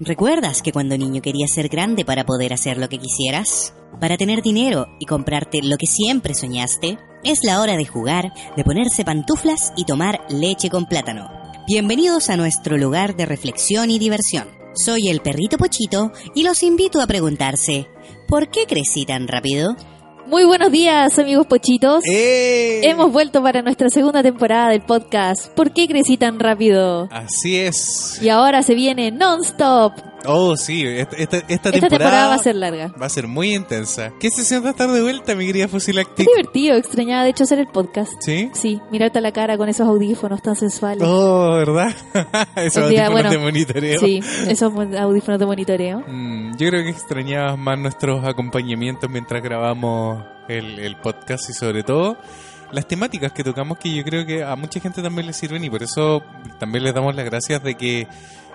¿Recuerdas que cuando niño querías ser grande para poder hacer lo que quisieras? Para tener dinero y comprarte lo que siempre soñaste? Es la hora de jugar, de ponerse pantuflas y tomar leche con plátano. Bienvenidos a nuestro lugar de reflexión y diversión. Soy el perrito Pochito y los invito a preguntarse, ¿por qué crecí tan rápido? Muy buenos días, amigos pochitos. ¡Eh! Hemos vuelto para nuestra segunda temporada del podcast. ¿Por qué crecí tan rápido? Así es. Y ahora se viene non-stop. Oh, sí, esta, esta, esta Esta temporada, temporada va a ser larga. va a ser muy intensa. ¿Qué se siente estar de vuelta, mi querida Es Fusilactic? divertido, extrañaba de hecho hacer el podcast. ¿Sí? Sí, mirarte a la cara con esos audífonos tan sensuales. Oh, ¿verdad? Esos día, audífonos bueno, de monitoreo. Sí, esos audífonos de monitoreo. Mm, yo creo que extrañabas más nuestros acompañamientos mientras grabamos el, el podcast y sobre todo las temáticas que tocamos que yo creo que a mucha gente también les sirven y por eso también les damos las gracias de que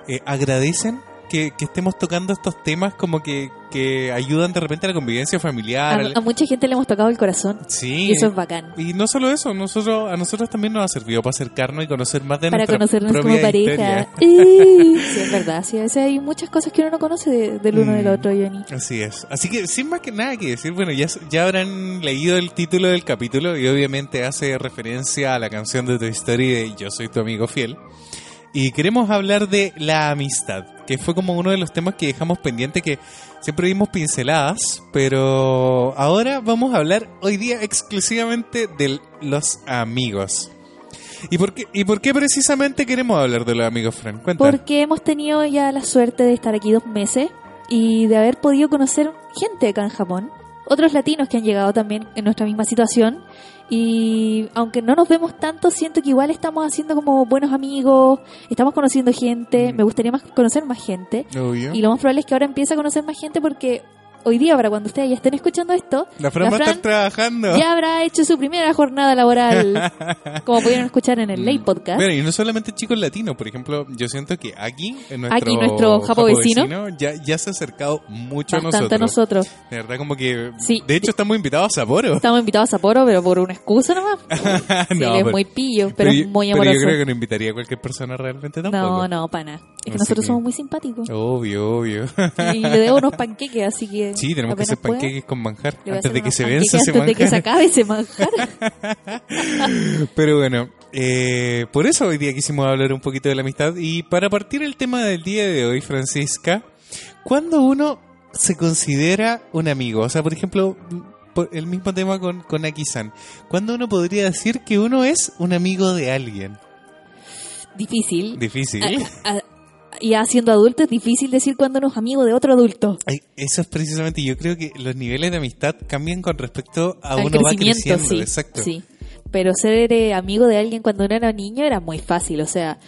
eh, agradecen que, que estemos tocando estos temas como que, que ayudan de repente a la convivencia familiar. al- A, mucha gente le hemos tocado el corazón. sí. Y eso es bacán. Y no solo eso, nosotros a nosotros también nos ha servido para acercarnos y conocer más de Para nuestra conocernos como pareja. historia. Sí, es verdad. Sí, a veces hay muchas cosas que uno no conoce de- del uno Mm. del otro, Johnny. Así es. Así que sin más que nada que decir, bueno, ya, ya habrán leído el título del capítulo y obviamente hace referencia a la canción de Toy Story de Yo soy tu amigo fiel. Y queremos hablar de la amistad, que fue como uno de los temas que dejamos pendiente que siempre dimos pinceladas, pero ahora vamos a hablar hoy día exclusivamente de los amigos. ¿Y por qué, y por qué precisamente queremos hablar de los amigos, Fran? Cuenta. Porque hemos tenido ya la suerte de estar aquí dos meses y de haber podido conocer gente acá en Japón. Otros latinos que han llegado también en nuestra misma situación. Y aunque no nos vemos tanto, siento que igual estamos haciendo como buenos amigos, estamos conociendo gente, Mm. me gustaría más conocer más gente. Obvio. Y lo más probable es que ahora empiece a conocer más gente porque hoy día, para cuando ustedes ya estén escuchando esto, La Fran la va a estar Fran trabajando. ya habrá hecho su primera jornada laboral, como pudieron escuchar en el Ley Podcast. Bueno, y no solamente chicos latinos, por ejemplo, yo siento que aquí, en nuestro, Aquí, nuestro japo vecino, ya, ya se ha acercado mucho a Bastante a nosotros. nosotros. De verdad, como que. Sí. De hecho, estamos invitados a Sapporo. Estamos invitados a Sapporo, pero por una excusa nomás. Sí, No, es pero- muy pillo, pero, yo- es muy pero amoroso. yo creo que no invitaría a cualquier persona realmente tampoco. no, no, pana. Es que Así nosotros que- somos muy simpáticos. Obvio, obvio. Y le debo unos panqueques, así que. Sí, tenemos que hacer pueda, panqueques con manjar antes de que se venza ese Antes de que se acabe ese manjar. Pero bueno, eh, por eso hoy día quisimos hablar un poquito de la amistad. Y para partir el tema del día de hoy, Francisca, ¿cuándo uno se considera un amigo? O sea, por ejemplo, por el mismo tema con, con Aki-san. ¿Cuándo uno podría decir que uno es un amigo de alguien? Difícil. Difícil. A- a- ya siendo adulto es difícil decir cuando uno es amigo de otro adulto. Ay, Eso es precisamente, yo creo que los niveles de amistad cambian con respecto a Al uno va creciendo. sí. Exacto. Sí. Pero ser eh, amigo de alguien cuando uno era niño era muy fácil. O sea,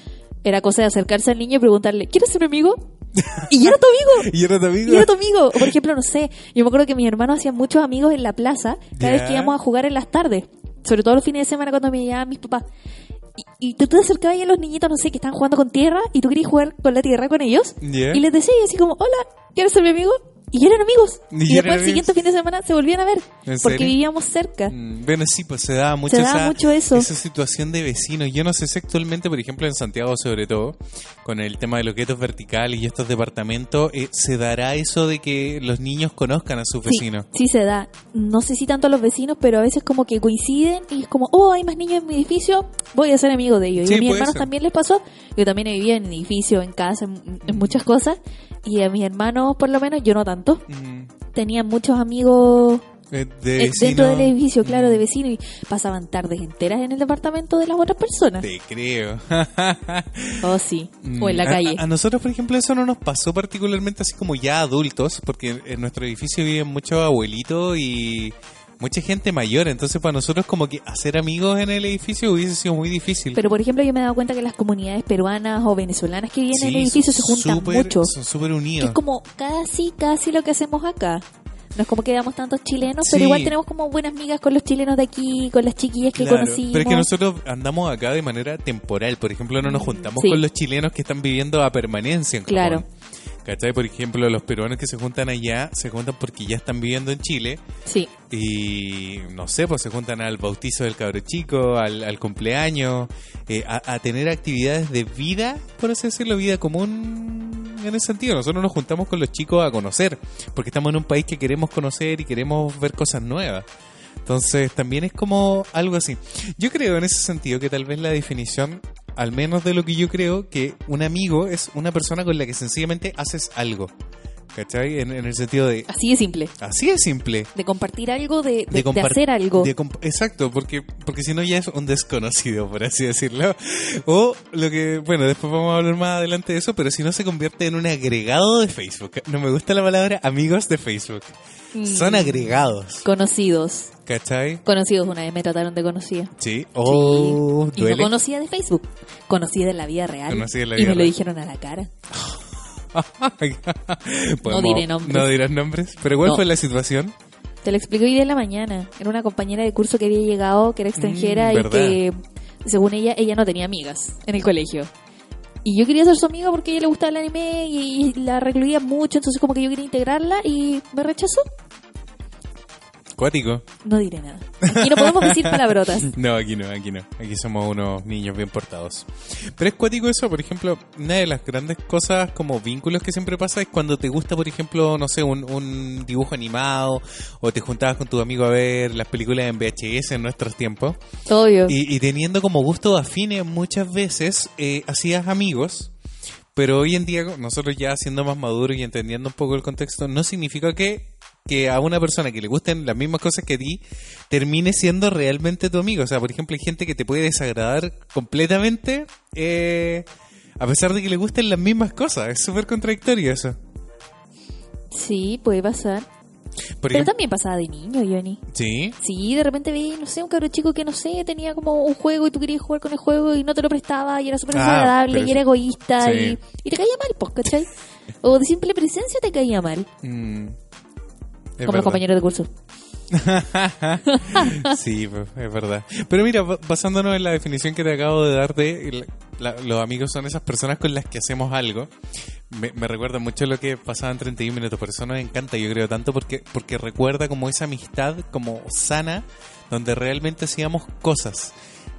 era cosa de acercarse al niño y preguntarle, ¿quieres ser mi amigo? Y yo era tu amigo. ¿Y era tu amigo? Y era tu amigo. O, por ejemplo, no sé, yo me acuerdo que mis hermanos hacían muchos amigos en la plaza cada vez que íbamos a jugar en las tardes. Sobre todo los fines de semana cuando me llevaban mis papás. Y, y tú te acercabas a los niñitos, no sé, que estaban jugando con tierra y tú querías jugar con la tierra con ellos. Y les decías así como, hola, ¿quieres ser mi amigo? Y eran amigos. Y Y, eran después el siguiente fin de semana se volvían a ver. ¿En Porque serio? vivíamos cerca. Mm, Bueno, sí, pues se da mucho, Se da esa, mucho eso. esa situación de vecinos. Yo no sé si actualmente, por ejemplo, en Santiago sobre todo, con el tema de los guetos verticales y estos departamentos, eh, se dará eso de que los niños conozcan a sus Sí, vecinos. sí se da. No sé si tanto a los vecinos, pero a veces como que coinciden y es como, oh, hay más niños en mi edificio, voy a ser amigo de ellos. Sí, y a mis hermanos ser. también les pasó. Yo también vivido en edificio, en casa, en, en muchas cosas. Y a mis hermanos, por lo menos, yo no tanto. Mm, Tenían muchos amigos eh, de eh, dentro del edificio, claro, mm, de vecinos. Y pasaban tardes enteras en el departamento de las otras personas. Te creo. Oh, sí. O en la Mm, calle. A, a nosotros, por ejemplo, eso no nos pasó particularmente así como ya adultos, porque en nuestro edificio viven muchos abuelitos y mucha gente mayor, entonces para nosotros como que hacer amigos en el edificio hubiese sido muy difícil. Pero, por ejemplo, yo me he dado cuenta que las comunidades peruanas o venezolanas que viven en Sí, el edificio se juntan mucho. Son súper unidos. es como casi, casi lo que hacemos acá. No es como que veamos tantos chilenos, Sí. pero igual tenemos como buenas migas con los chilenos de aquí, con las chiquillas que Claro, conocimos. Pero es que nosotros andamos acá de manera temporal. Por ejemplo, no nos juntamos Sí. con los chilenos que están viviendo a permanencia en Japón. ¿Cachai? Por ejemplo, los peruanos que se juntan allá se juntan porque ya están viviendo en Chile Sí, y no sé, pues se juntan al bautizo del cabro chico, al, al cumpleaños, eh, a, a tener actividades de vida, por así decirlo, vida común en ese sentido. Nosotros nos juntamos con los chicos a conocer, porque estamos en un país que queremos conocer y queremos ver cosas nuevas. Entonces también es como algo así. Yo creo en ese sentido que tal vez la definición, al menos de lo que yo creo, que un amigo es una persona con la que sencillamente haces algo. ¿Cachai? En, en el sentido de... Así de simple. Así es simple. De compartir algo, de, de, de, de hacer algo. de exacto, porque, porque si no ya es un desconocido, por así decirlo. O lo que, bueno, después vamos a hablar más adelante de eso, pero si no se convierte en un agregado de Facebook. No me gusta la palabra amigos de Facebook. Mm. Son agregados, Conocidos. ¿cachai? Conocidos, una vez me trataron de conocida. Sí. Oh, Sí. Y no conocida de Facebook. Conocida en la vida real. Conocida en la y vida me lo dijeron a la cara. Podemos- diré nombres. No dirás nombres. Pero ¿cuál No. fue la situación? Te lo expliqué hoy día en la mañana. Era una compañera de curso que había llegado, que era extranjera Mm, y que, según ella, ella no tenía amigas en el colegio. Y yo quería ser su amiga porque a ella le gustaba el anime y, y la recluía mucho, entonces como que yo quería integrarla y me rechazó. Cuático. No diré nada. Aquí no podemos decir palabrotas. No, aquí no, aquí no. Aquí somos unos niños bien portados. Pero es cuático eso, por ejemplo, una de las grandes cosas como vínculos que siempre pasa es cuando te gusta, por ejemplo, no sé, un, un dibujo animado o te juntabas con tu amigo a ver las películas en VHS en nuestros tiempos. Obvio. Y, y teniendo como gustos afines muchas veces, eh, hacías amigos. Pero hoy en día, nosotros ya siendo más maduros y entendiendo un poco el contexto, no significa que, que a una persona que le gusten las mismas cosas que a ti termine siendo realmente tu amigo. O sea, por ejemplo, hay gente que te puede desagradar completamente eh, a pesar de que le gusten las mismas cosas. Es súper contradictorio eso. Sí, puede pasar. Por Pero ejemplo, también pasaba de niño, Johnny. sí. Sí, de repente vi, no sé, un cabro chico que no sé, tenía como un juego y tú querías jugar con el juego y no te lo prestaba y era súper Ah, desagradable y era egoísta Sí. y, y te caía mal, pues, ¿cachai? O de simple presencia te caía mal, Mm, es como verdad. los compañeros de curso. sí, es verdad. Pero mira, ba- basándonos en la definición que te acabo de dar de la- los amigos son esas personas con las que hacemos algo, me, me recuerda mucho lo que pasaba en 31 minutos. Por eso nos encanta, yo creo, tanto porque, porque recuerda como esa amistad como sana, donde realmente hacíamos cosas.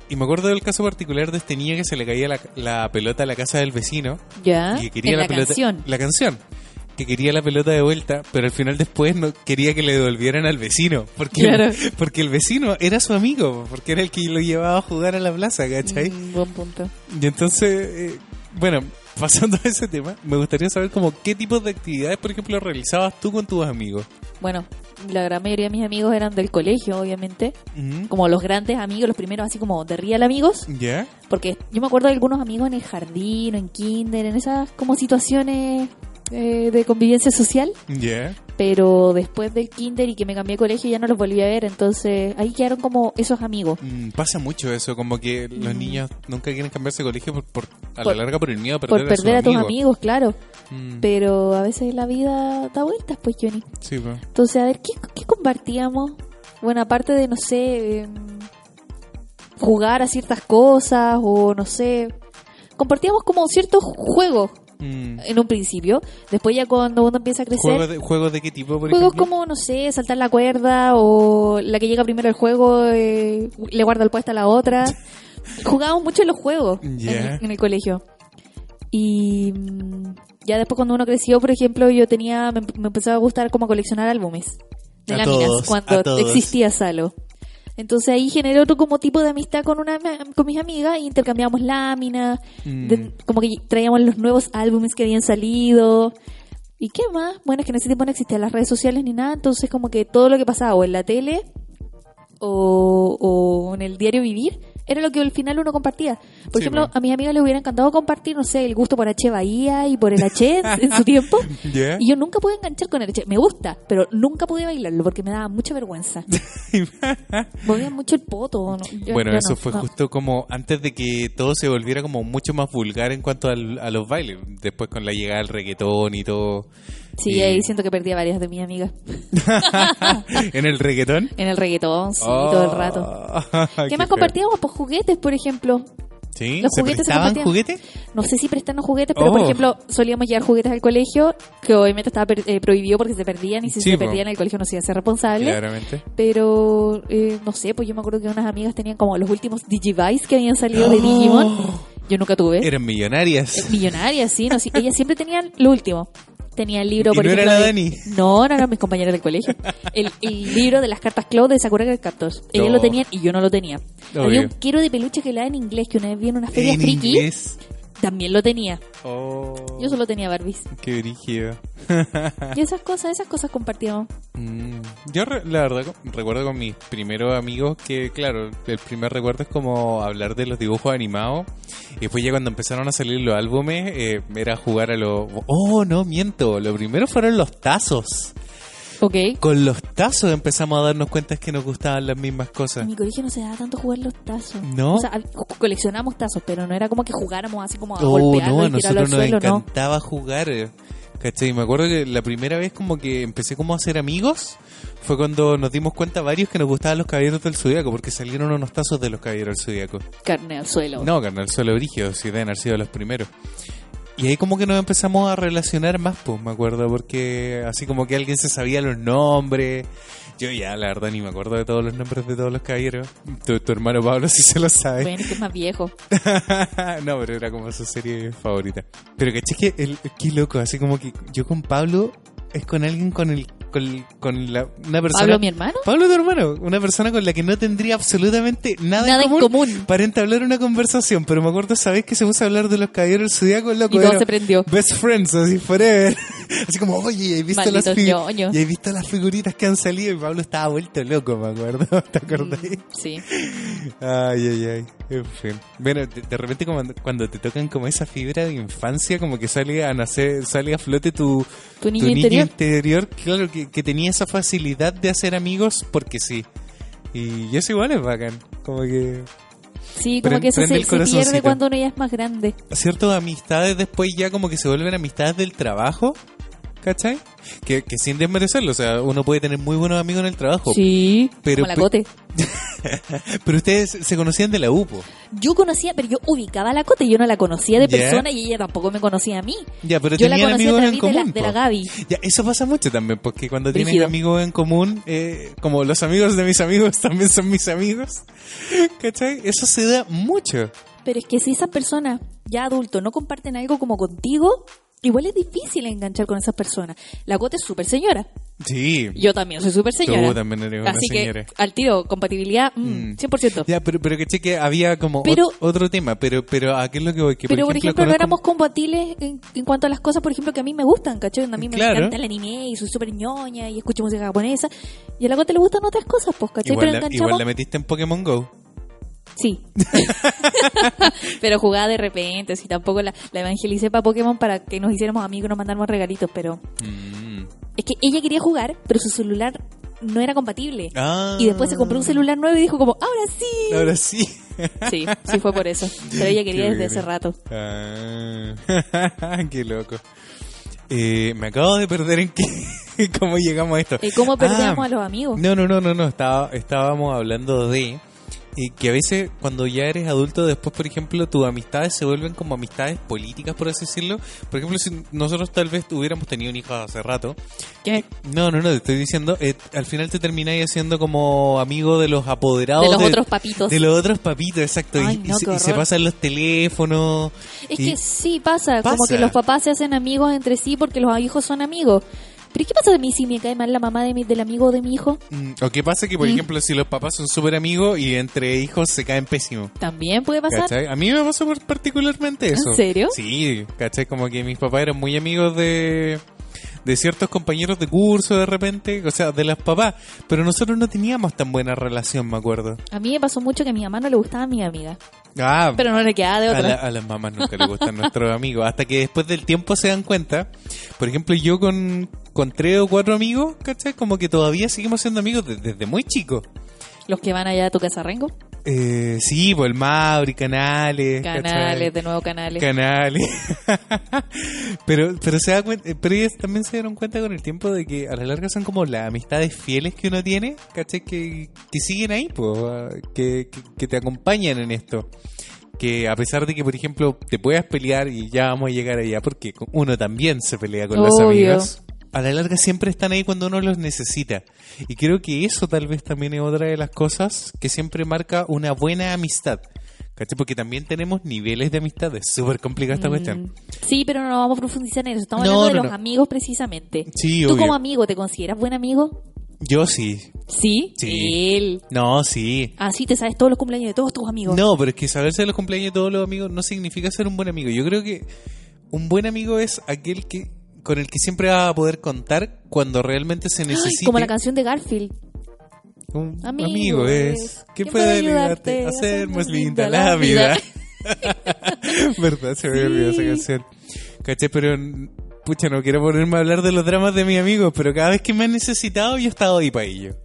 Y me acuerdo del caso particular de este niño que se le caía la, la pelota a la casa del vecino Ya, y que quería en la, la pelota, canción. la canción que quería la pelota de vuelta pero al final después no quería que le devolvieran al vecino porque Claro. porque el vecino era su amigo porque era el que lo llevaba a jugar a la plaza ¿cachai? Mm, buen punto. y entonces eh, bueno pasando a ese tema me gustaría saber como qué tipos de actividades por ejemplo realizabas tú con tus amigos Bueno, la gran mayoría de mis amigos eran del colegio, obviamente. Como los grandes amigos, los primeros así como de real amigos. ¿ya? Porque yo me acuerdo de algunos amigos en el jardín o en kinder, en esas como situaciones eh, de convivencia social. Pero después del kinder y que me cambié de colegio ya no los volví a ver. Entonces ahí quedaron como esos amigos. Mm, pasa mucho eso como que los Mm. niños nunca quieren cambiarse de colegio por, por- a Por- la larga por el miedo a perder, Por perder a, tus amigos. amigos, claro. Mm, Pero a veces la vida da vueltas, pues, Johnny. sí, pues. Entonces, a ver, ¿qué, qué compartíamos? Bueno, aparte de, no sé, em, jugar a ciertas cosas o, no sé, compartíamos como ciertos juegos Mm. en un principio. Después ya cuando uno empieza a crecer, ¿Juegos de, ¿Juegos de qué tipo, por juegos ejemplo? como, no sé, saltar la cuerda o la que llega primero al juego eh, le guarda el puesto a la otra. Jugábamos mucho en los juegos en- el colegio. Y mm, ya después cuando uno creció, por ejemplo, yo tenía, me, me empezó a gustar como coleccionar álbumes de A láminas todos, cuando existía Salo. Entonces ahí generé otro como tipo de amistad con una con mis amigas y intercambiábamos láminas, Mm. de- como que traíamos los nuevos álbumes que habían salido. ¿Y qué más? Bueno, es que en ese tiempo no existían las redes sociales ni nada, entonces como que todo lo que pasaba o en la tele o, o en el diario vivir era lo que al final uno compartía. Por Sí, ejemplo, a mis amigas les hubiera encantado compartir, no sé, el gusto por H Bahía y por el H en su tiempo. Y yo nunca pude enganchar con el H. Me gusta, pero nunca pude bailarlo porque me daba mucha vergüenza. Movía mucho el poto. no, yo- bueno, yo eso no, fue no. justo como antes de que todo se volviera como mucho más vulgar en cuanto al- a los bailes. Después con la llegada del reggaetón y todo. Sí, Y- ahí siento que perdí a varias de mis amigas. en el reggaetón. En el reggaetón, sí, todo el rato. Oh, ¿Qué, más feo. compartíamos? Pues juguetes, por ejemplo. ¿Sí? Los ¿Se juguetes se prestaban juguetes? No sé si prestarnos juguetes, pero por Oh. ejemplo, solíamos llevar juguetes al colegio, que obviamente estaba eh, prohibido porque se perdían y si Sí, se po. perdían el colegio no se iba a ser responsable. Claramente. Pero, eh, no sé, pues yo me acuerdo que unas amigas tenían como los últimos Digivice que habían salido de Digimon. Yo nunca tuve. Eran millonarias. Millonarias, sí, no, sí. Ellas siempre tenían lo último. Tenía el libro, ¿Y por no era ejemplo. la de- Dani? No, no eran mis compañeras del colegio. El, el libro de las cartas Cloud de Sakura Card Captors. Ellas No. lo tenían y yo no lo tenía. Obvio. Había un quiero de peluche que la en inglés, que una vez vi en una feria En friki. inglés. También lo tenía. Oh, Yo solo tenía Barbies. Qué brígido. Y esas cosas, esas cosas compartíamos. Mm, Yo re- la verdad co- recuerdo con mis primeros amigos que, claro, el primer recuerdo es como hablar de los dibujos animados y después ya cuando empezaron a salir los álbumes eh, era jugar a los... Oh, no, miento, lo primero fueron los tazos. Ok. Con los tazos empezamos a darnos cuenta que nos gustaban las mismas En cosas. mi colegio no se daba tanto jugar los tazos. ¿No? O sea, al- co- coleccionamos tazos, pero no era como que jugáramos así como a Oh, golpearlo no, a al nosotros nos suelo, no. encantaba jugar. eh, ¿Cachai? Me acuerdo que la primera vez como que empecé como a ser amigos fue cuando nos dimos cuenta varios que nos gustaban los caballeros del Zodíaco porque salieron unos tazos de los caballeros del Zodíaco. Carne al suelo. No, carnal, solo brígido, si deben haber sido los primeros. Y ahí como que nos empezamos a relacionar más, pues, me acuerdo, porque así como que alguien se sabía los nombres. Yo ya, la verdad, ni me acuerdo de todos los nombres de todos los caballeros. Tu, tu hermano Pablo sí se lo sabe. Bueno, que es más viejo. no, pero era como su serie favorita. Pero caché que, el, qué loco, así como que yo con Pablo es con alguien con el con, con la, una persona... ¿Pablo, mi hermano? Pablo, tu hermano, una persona con la que no tendría absolutamente nada, Nada en en común, común. para entablar una conversación. Pero me acuerdo, ¿sabes que se puso a hablar de los caballeros del Zodíaco? Loco, Y todo se prendió. Best friends, así forever. Así como, oye, ¿y visto, las Malditos fi- ñoños. y he visto las figuritas que han salido? Y Pablo estaba vuelto loco, me acuerdo. ¿Te acordás? Sí. Ay, ay, ay. En fin. Bueno, de, de repente cuando, cuando te tocan como esa fibra de infancia, como que sale a nacer, sale a flote tu, Tu niño interior. interior, claro, que, que tenía esa facilidad de hacer amigos porque sí. Y eso igual es bacán. Como que Sí, como que eso se, el se pierde cuando uno ya es más grande. ciertas amistades después ya como que se vuelven amistades del trabajo. ¿Cachai? Que, que sin desmerecerlo, o sea, uno puede tener muy buenos amigos en el trabajo. Sí, pero como la Cote. Pero ustedes se conocían de la UPO. Yo conocía, pero yo ubicaba a la Cote, yo no la conocía de persona y ella tampoco me conocía a mí. Ya, pero yo la tenían amigos en de la, común. de la. Gaby. Ya, eso pasa mucho también, porque cuando tienen amigos en común, eh, como los amigos de mis amigos también son mis amigos, ¿cachai? Eso se da mucho. Pero es que si esas personas, ya adultos, no comparten algo como contigo, igual es difícil enganchar con esas personas. La Cote es súper señora. Sí. Yo también soy súper señora. Tú también eres una Así señora. que, al tiro, compatibilidad, mm, Mm. 100%. Ya, pero, pero caché que había como Pero- ot- otro tema, pero, pero ¿a qué es lo que voy? Que, Pero, por ejemplo, no conozco- éramos compatibles en, en cuanto a las cosas, por ejemplo, que a mí me gustan, ¿cachai? A mí me Claro. encanta el anime y soy súper ñoña y escucho música japonesa. Y a la Cote le gustan otras cosas, pues, ¿cachai? Igual Pero la, enganchamos. igual la metiste en Pokémon Go. Sí. pero jugaba de repente, si tampoco la, la evangelicé para Pokémon para que nos hiciéramos amigos y nos mandáramos regalitos, pero Mm. es que ella quería jugar, pero su celular no era compatible. Ah. Y después se compró un celular nuevo y dijo como, ahora sí. Ahora sí. Sí, sí fue por eso. Pero ella quería Qué desde ese bueno. rato. Ah. qué loco. Eh, me acabo de perder en qué, cómo llegamos a esto. Eh, ¿Cómo perdíamos Ah, a los amigos? No, no, no, no, no. Estaba, estábamos hablando de eh, que a veces cuando ya eres adulto, después, por ejemplo, tus amistades se vuelven como amistades políticas, por así decirlo. Por ejemplo, si nosotros tal vez hubiéramos tenido un hijo hace rato. ¿Qué? No, no, no, te estoy diciendo, eh, al final te termináis haciendo como amigo de los apoderados. De los otros papitos. De los otros papitos, exacto. Y- Ay, y, no, se, y pasan los teléfonos. Es y- que sí pasa, como que los papás se hacen amigos entre sí porque los hijos son amigos. Pero ¿qué pasa de mí si me cae mal la mamá de mi, del amigo de mi hijo? Mm, O qué pasa que, por Mm. ejemplo, si los papás son súper amigos y entre hijos se caen pésimos. También puede pasar. ¿Cachai? A mí me pasó particularmente eso. ¿En serio? Sí, ¿cachai? Como que mis papás eran muy amigos de, de ciertos compañeros de curso de repente, o sea, de las papás, pero nosotros no teníamos tan buena relación, me acuerdo. A mí me pasó mucho que a mi mamá no le gustaba a mi amiga. Ah, Pero no le quedaba de a, otra. la- a las mamás nunca les gustan nuestros amigos, hasta que después del tiempo se dan cuenta. Por ejemplo, yo con, con tres o cuatro amigos, ¿cachai? Como que todavía seguimos siendo amigos de- desde muy chicos. Los que van allá a tu casa, Rengo. Eh, sí, pues el Mauri, Canales. ¿cachai? Canales, de nuevo canales. canales. pero pero se da cuenta, pero ellos también se dieron cuenta con el tiempo de que a la larga son como las amistades fieles que uno tiene, ¿cachai? Que, que siguen ahí, po, que, que, que te acompañan en esto. Que a pesar de que, por ejemplo, te puedas pelear y ya vamos a llegar allá, porque uno también se pelea con los Obvio. amigos, a la larga siempre están ahí cuando uno los necesita. Y creo que eso tal vez también es otra de las cosas que siempre marca una buena amistad. ¿Cachai? Porque también tenemos niveles de amistad. Es súper complicada esta cuestión. Mm, Sí, pero no vamos a profundizar en eso. Estamos No, hablando de no, los no. amigos precisamente. Sí, ¿Tú obvio. como amigo te consideras buen amigo? Yo sí. Sí. Sí. Él. No, sí. Ah, sí, te sabes todos los cumpleaños de todos tus amigos. No, pero es que saberse de los cumpleaños de todos los amigos no significa ser un buen amigo. Yo creo que un buen amigo es aquel que con el que siempre va a poder contar cuando realmente se necesite. como la canción de Garfield. Un Amigo amigo es que quien puede ayudarte a hacer más linda la vida. ¿Verdad? Se me olvidó esa canción. ¿Caché? Pero, pucha, no quiero ponerme a hablar de los dramas de mi amigo, pero cada vez que me han necesitado, yo he estado ahí para ello.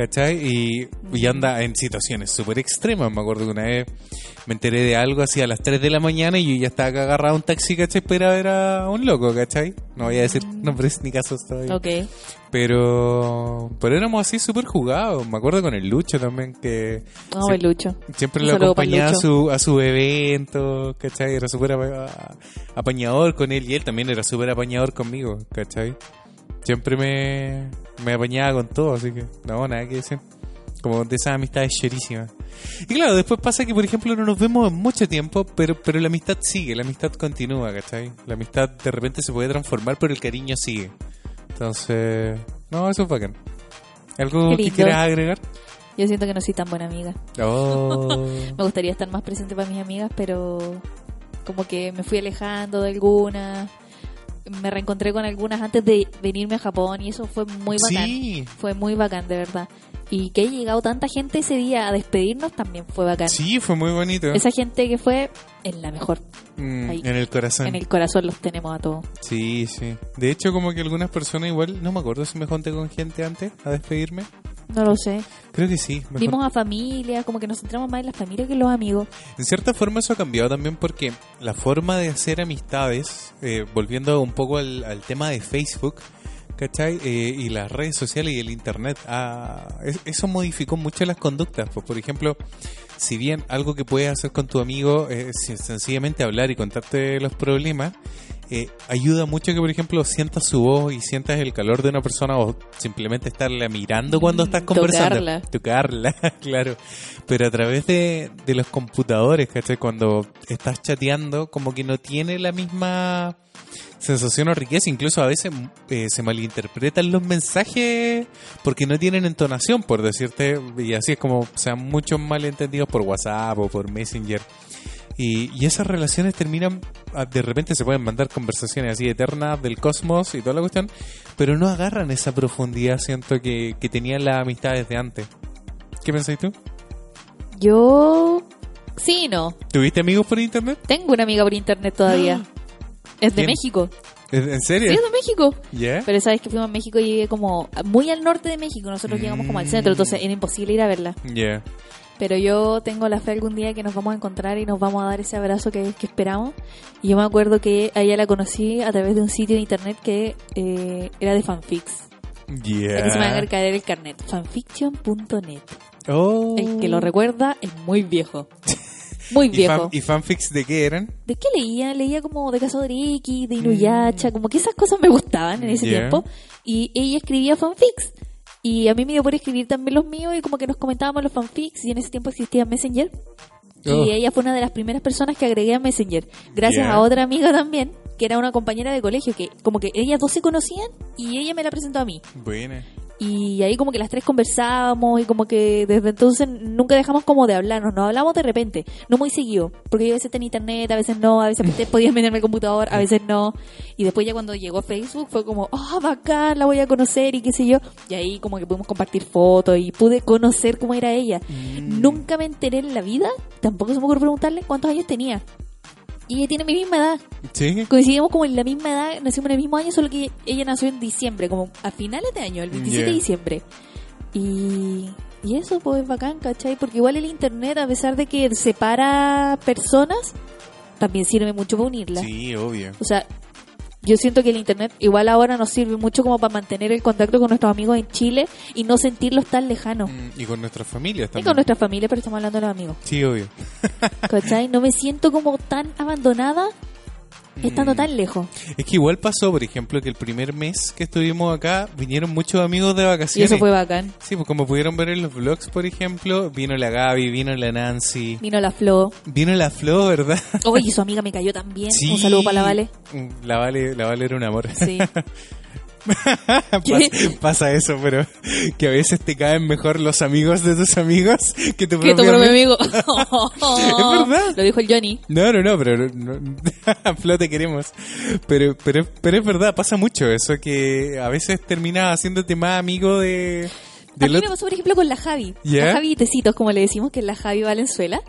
Mm. ¿Cachai? Y, y anda en situaciones súper extremas. Me acuerdo que una vez me enteré de algo así a las 3 de la mañana y yo ya estaba agarrado a un taxi, ¿cachai? Para ir a ver a un loco, ¿cachai? No voy a decir nombres ni casos todavía. Ok. Pero, pero éramos así súper jugados. Me acuerdo con el Lucho también, que Sí. el Lucho. siempre lo acompañaba a su, a su evento, ¿cachai? Era súper apa- apañador con él y él también era súper apañador conmigo, ¿cachai? Siempre me, me apañaba con todo, así que no, nada que decir. Como de esas amistades chorísimas. Y claro, después pasa que, por ejemplo, no nos vemos en mucho tiempo, pero, pero la amistad sigue, la amistad continúa, ¿cachai? La amistad de repente se puede transformar, pero el cariño sigue. Entonces, no, eso es bacán. ¿Algo Qué que quieras agregar? Yo siento que no soy tan buena amiga. Oh. Me gustaría estar más presente para mis amigas, pero como que me fui alejando de algunas. Me reencontré con algunas antes de venirme a Japón y eso fue muy bacán. Sí, Fue muy bacán, de verdad. Y que haya llegado tanta gente ese día a despedirnos también fue bacán. sí, fue muy bonito. Esa gente que fue es la mejor. Mm, ahí. en el corazón. En el corazón los tenemos a todos. Sí, sí. De hecho, como que algunas personas igual, no me acuerdo si me junté con gente antes a despedirme. No lo sé. Creo que sí. mejor. Vimos a familias, como que nos centramos más en la familia que en los amigos. En cierta forma eso ha cambiado también porque la forma de hacer amistades, eh, volviendo un poco al, al tema de Facebook, ¿cachai? Eh, y las redes sociales y el Internet, ah, es- eso modificó mucho las conductas. Pues, por ejemplo, si bien algo que puedes hacer con tu amigo es sencillamente hablar y contarte los problemas, eh, ayuda mucho que, por ejemplo, sientas su voz y sientas el calor de una persona o simplemente estarla mirando cuando Mm, estás conversando. tocarla. Tocarla, claro. Pero a través de, de los computadores, ¿cachai? Cuando estás chateando, como que no tiene la misma sensación o riqueza. Incluso a veces eh, se malinterpretan los mensajes porque no tienen entonación, por decirte. Y así es como sean muchos malentendidos por WhatsApp o por Messenger. Y, y esas relaciones terminan, ah, de repente se pueden mandar conversaciones así eternas del cosmos y toda la cuestión, pero no agarran esa profundidad, siento que, que tenían las amistades de antes. ¿Qué pensáis tú? Yo... Sí, no. ¿Tuviste amigos por internet? Tengo una amiga por internet todavía. Es de ¿Quién? México. ¿En en Sí, serio? es de México. ¿Ya? Pero sabes que fuimos a México y llegué como muy al norte de México. Nosotros llegamos como al centro, entonces era imposible ir a verla. Ya. Pero yo tengo la fe algún día que nos vamos a encontrar y nos vamos a dar ese abrazo que, que esperamos. Y yo me acuerdo que a ella la conocí a través de un sitio de internet que eh, era de fanfics. Ya. Aquí se me va a caer el carnet. Fanfiction.net. Oh. El que lo recuerda es muy viejo. Muy ¿Y, viejo. fan- ¿Y fanfics de qué eran? ¿De qué leía? Leía como de X, de Inuyasha, como que esas cosas me gustaban en ese Mm. Tiempo. Y ella escribía fanfics. Y a mí me dio por escribir también los míos y como que nos comentábamos los fanfics y en ese tiempo existía Messenger. Oh. Y ella fue una de las primeras personas que agregué a Messenger. Gracias a otra amiga también, que era una compañera de colegio, que como que ellas dos se conocían y ella me la presentó a mí. Buena. Y ahí como que las tres conversábamos y como que desde entonces nunca dejamos como de hablarnos, nos hablamos de repente, no muy seguido, porque yo a veces tenía internet, a veces no, a veces podía meterme al computador, a veces no. Y después ya cuando llegó Facebook fue como, ah, bacán, la voy a conocer y qué sé yo. Y ahí como que pudimos compartir fotos y pude conocer cómo era ella. Nunca me enteré en la vida, tampoco se me ocurrió preguntarle cuántos años tenía. Y ella tiene mi misma edad. ¿Sí? Coincidimos como en la misma edad, nacimos en el mismo año, solo que ella nació en diciembre, como a finales de año, el 27 de diciembre. Y, y eso pues es bacán, ¿cachai? Porque igual el internet, a pesar de que separa personas, también sirve mucho para unirlas. Sí, obvio. O sea, yo siento que el internet igual ahora nos sirve mucho como para mantener el contacto con nuestros amigos en Chile y no sentirlos tan lejanos. Mm, Y con nuestras familias Y también. con nuestra familia, pero estamos hablando de los amigos. Sí, obvio. ¿Cachai? No me siento como tan abandonada estando tan lejos. Es que igual pasó, por ejemplo, que el primer mes que estuvimos acá vinieron muchos amigos de Y vacaciones. eso fue bacán. Sí, pues como pudieron ver en los vlogs, por ejemplo, vino la Gaby, vino la Nancy, Vino la Flo. vino la Flo, ¿verdad? Oye, su amiga me cayó también. Sí. Un saludo para la Vale. La Vale, la Vale era un amor. Sí. Pasa eso, pero que a veces te caen mejor los amigos de tus amigos que tu que tu propio propio amigo. amigo. verdad. Lo dijo el Johnny. No, no, no, pero no, Flo te queremos. Pero, pero, pero es verdad, pasa mucho eso, que a veces terminas haciéndote más amigo de... A del mí me pasó, por ejemplo, con la Javi. La Javi Tecitos, como le decimos, que es la Javi Valenzuela,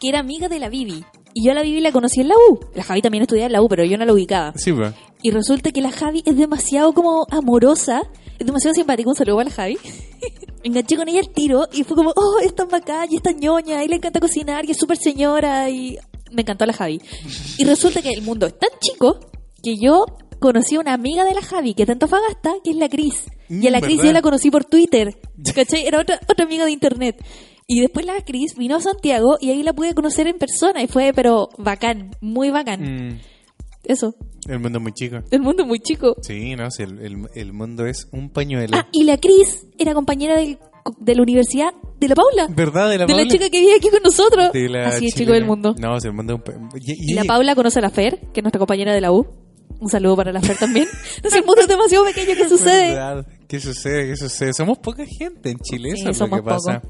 que era amiga de la Vivi. Y yo a la Vivi la conocí en la U. La Javi también estudiaba en la U, pero yo no la ubicaba. Sí, pues. Y resulta que la Javi es demasiado como amorosa, es demasiado simpática. Un saludo para la Javi. Me enganché con ella al tiro y fue como, oh, es tan bacán y es tan ñoña y le encanta cocinar y es súper señora y me encantó la Javi. Y resulta que el mundo es tan chico que yo conocí a una amiga de la Javi que es de Antofagasta, que es la Cris. Y a la Mm, Cris yo la conocí por Twitter, ¿cachai? Era otra, otra amiga de internet. Y después la Cris vino a Santiago y ahí la pude conocer en persona y fue, pero bacán, muy bacán. Mm, Eso, el mundo es muy chico. el mundo es muy chico. Sí, no, sí, el, el, el mundo es un pañuelo. Ah, y la Cris era compañera del- de la universidad de la Paula. ¿Verdad? De la de la Paula? chica que vive aquí con nosotros. De la Así es, chico del mundo. No, sí, el mundo es un pa- y, Y la Paula conoce a la Fer, que es nuestra compañera de la U. Un saludo para la Fer también. Entonces el mundo es demasiado pequeño, ¿qué sucede? ¿Qué sucede? ¿Qué sucede? Somos poca gente en Chile, Sí, eso es lo que pasa.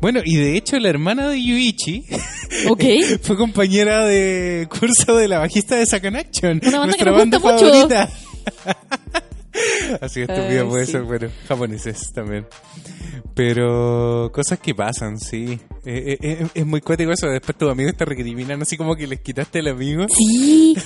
Bueno, y de hecho la hermana de Yuichi Ok. fue compañera de curso de la bajista de Sacan Action. Una banda que nuestra nos banda gusta mucho. favorita. Así estúpido Ay, puede sí. ser, bueno, japoneses también. Pero cosas que pasan, sí. Eh, eh, eh, es muy cuático eso. Después tus amigos te recriminan así como que les quitaste el amigo. Sí.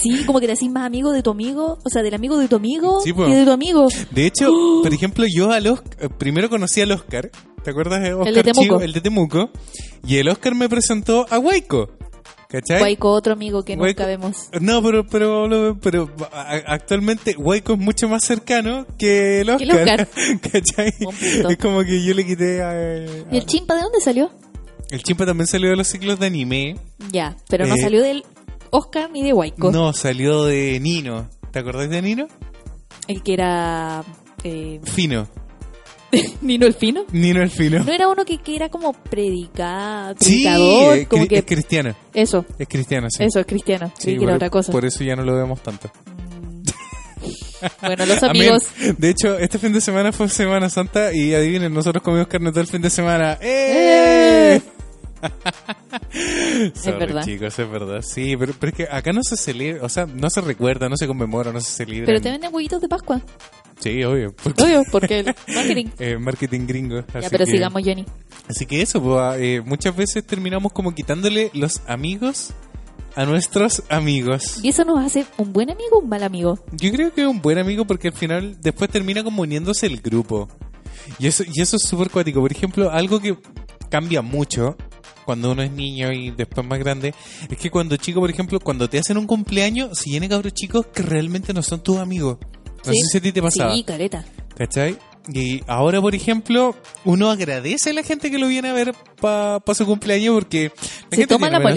Sí, como que te decís más amigo de tu amigo, o sea, del amigo de tu amigo Sí, que de tu amigo. De hecho, por ejemplo, yo al Oscar, primero conocí al Oscar. ¿Te acuerdas de Oscar de Temuco. El de Temuco. Y el Oscar me presentó a Waiko. ¿Cachai? Guayco, otro amigo que nunca Waiko- vemos. No, pero, pero, pero a- actualmente Waiko es mucho más cercano que el Oscar. el Oscar. ¿Cachai? Es como que yo le quité a, ¿Y el chimpa de dónde salió? El chimpa también salió de los ciclos de anime. Ya, pero no Eh, salió del Oscar ni de Guayco. No, salió de Nino. ¿Te acordás de Nino? El que era. Eh, Fino. Nino el Fino. Nino el Fino. No era uno que, que era como predica, Sí, predicador, es, como que. es cristiano. Eso, Es cristiano, sí. eso es cristiano. Sí, que por, era otra cosa. por eso ya no lo vemos tanto. Bueno, los Amén. amigos. De hecho, este fin de semana fue Semana Santa y adivinen, nosotros comimos carne todo el fin de semana. ¡Eh! Sorry, verdad. chicos, es verdad. Sí, pero, pero es que acá no se celebra, o sea, no se recuerda, no se conmemora, no se celebra. Pero te venden huevitos de Pascua. Sí, obvio. Porque, Obvio, porque el marketing. eh, marketing gringo. Ya, pero que- sigamos, Jenny. Así que eso, pues, ah, eh, muchas veces terminamos como quitándole los amigos a nuestros amigos. ¿Y eso nos hace un buen amigo o un mal amigo? Yo creo que es un buen amigo porque al final después termina como uniéndose el grupo. Y eso, y eso es súper cuático. Por ejemplo, algo que cambia mucho cuando uno es niño y después más grande, es que cuando chico, por ejemplo, cuando te hacen un cumpleaños, si vienen cabros chicos que realmente no son tus amigos. No Sí. sé si a ti te pasaba. Sí, careta. ¿Cachai? Y ahora, por ejemplo, uno agradece a la gente que lo viene a ver para su cumpleaños porque la Se gente toma tiene la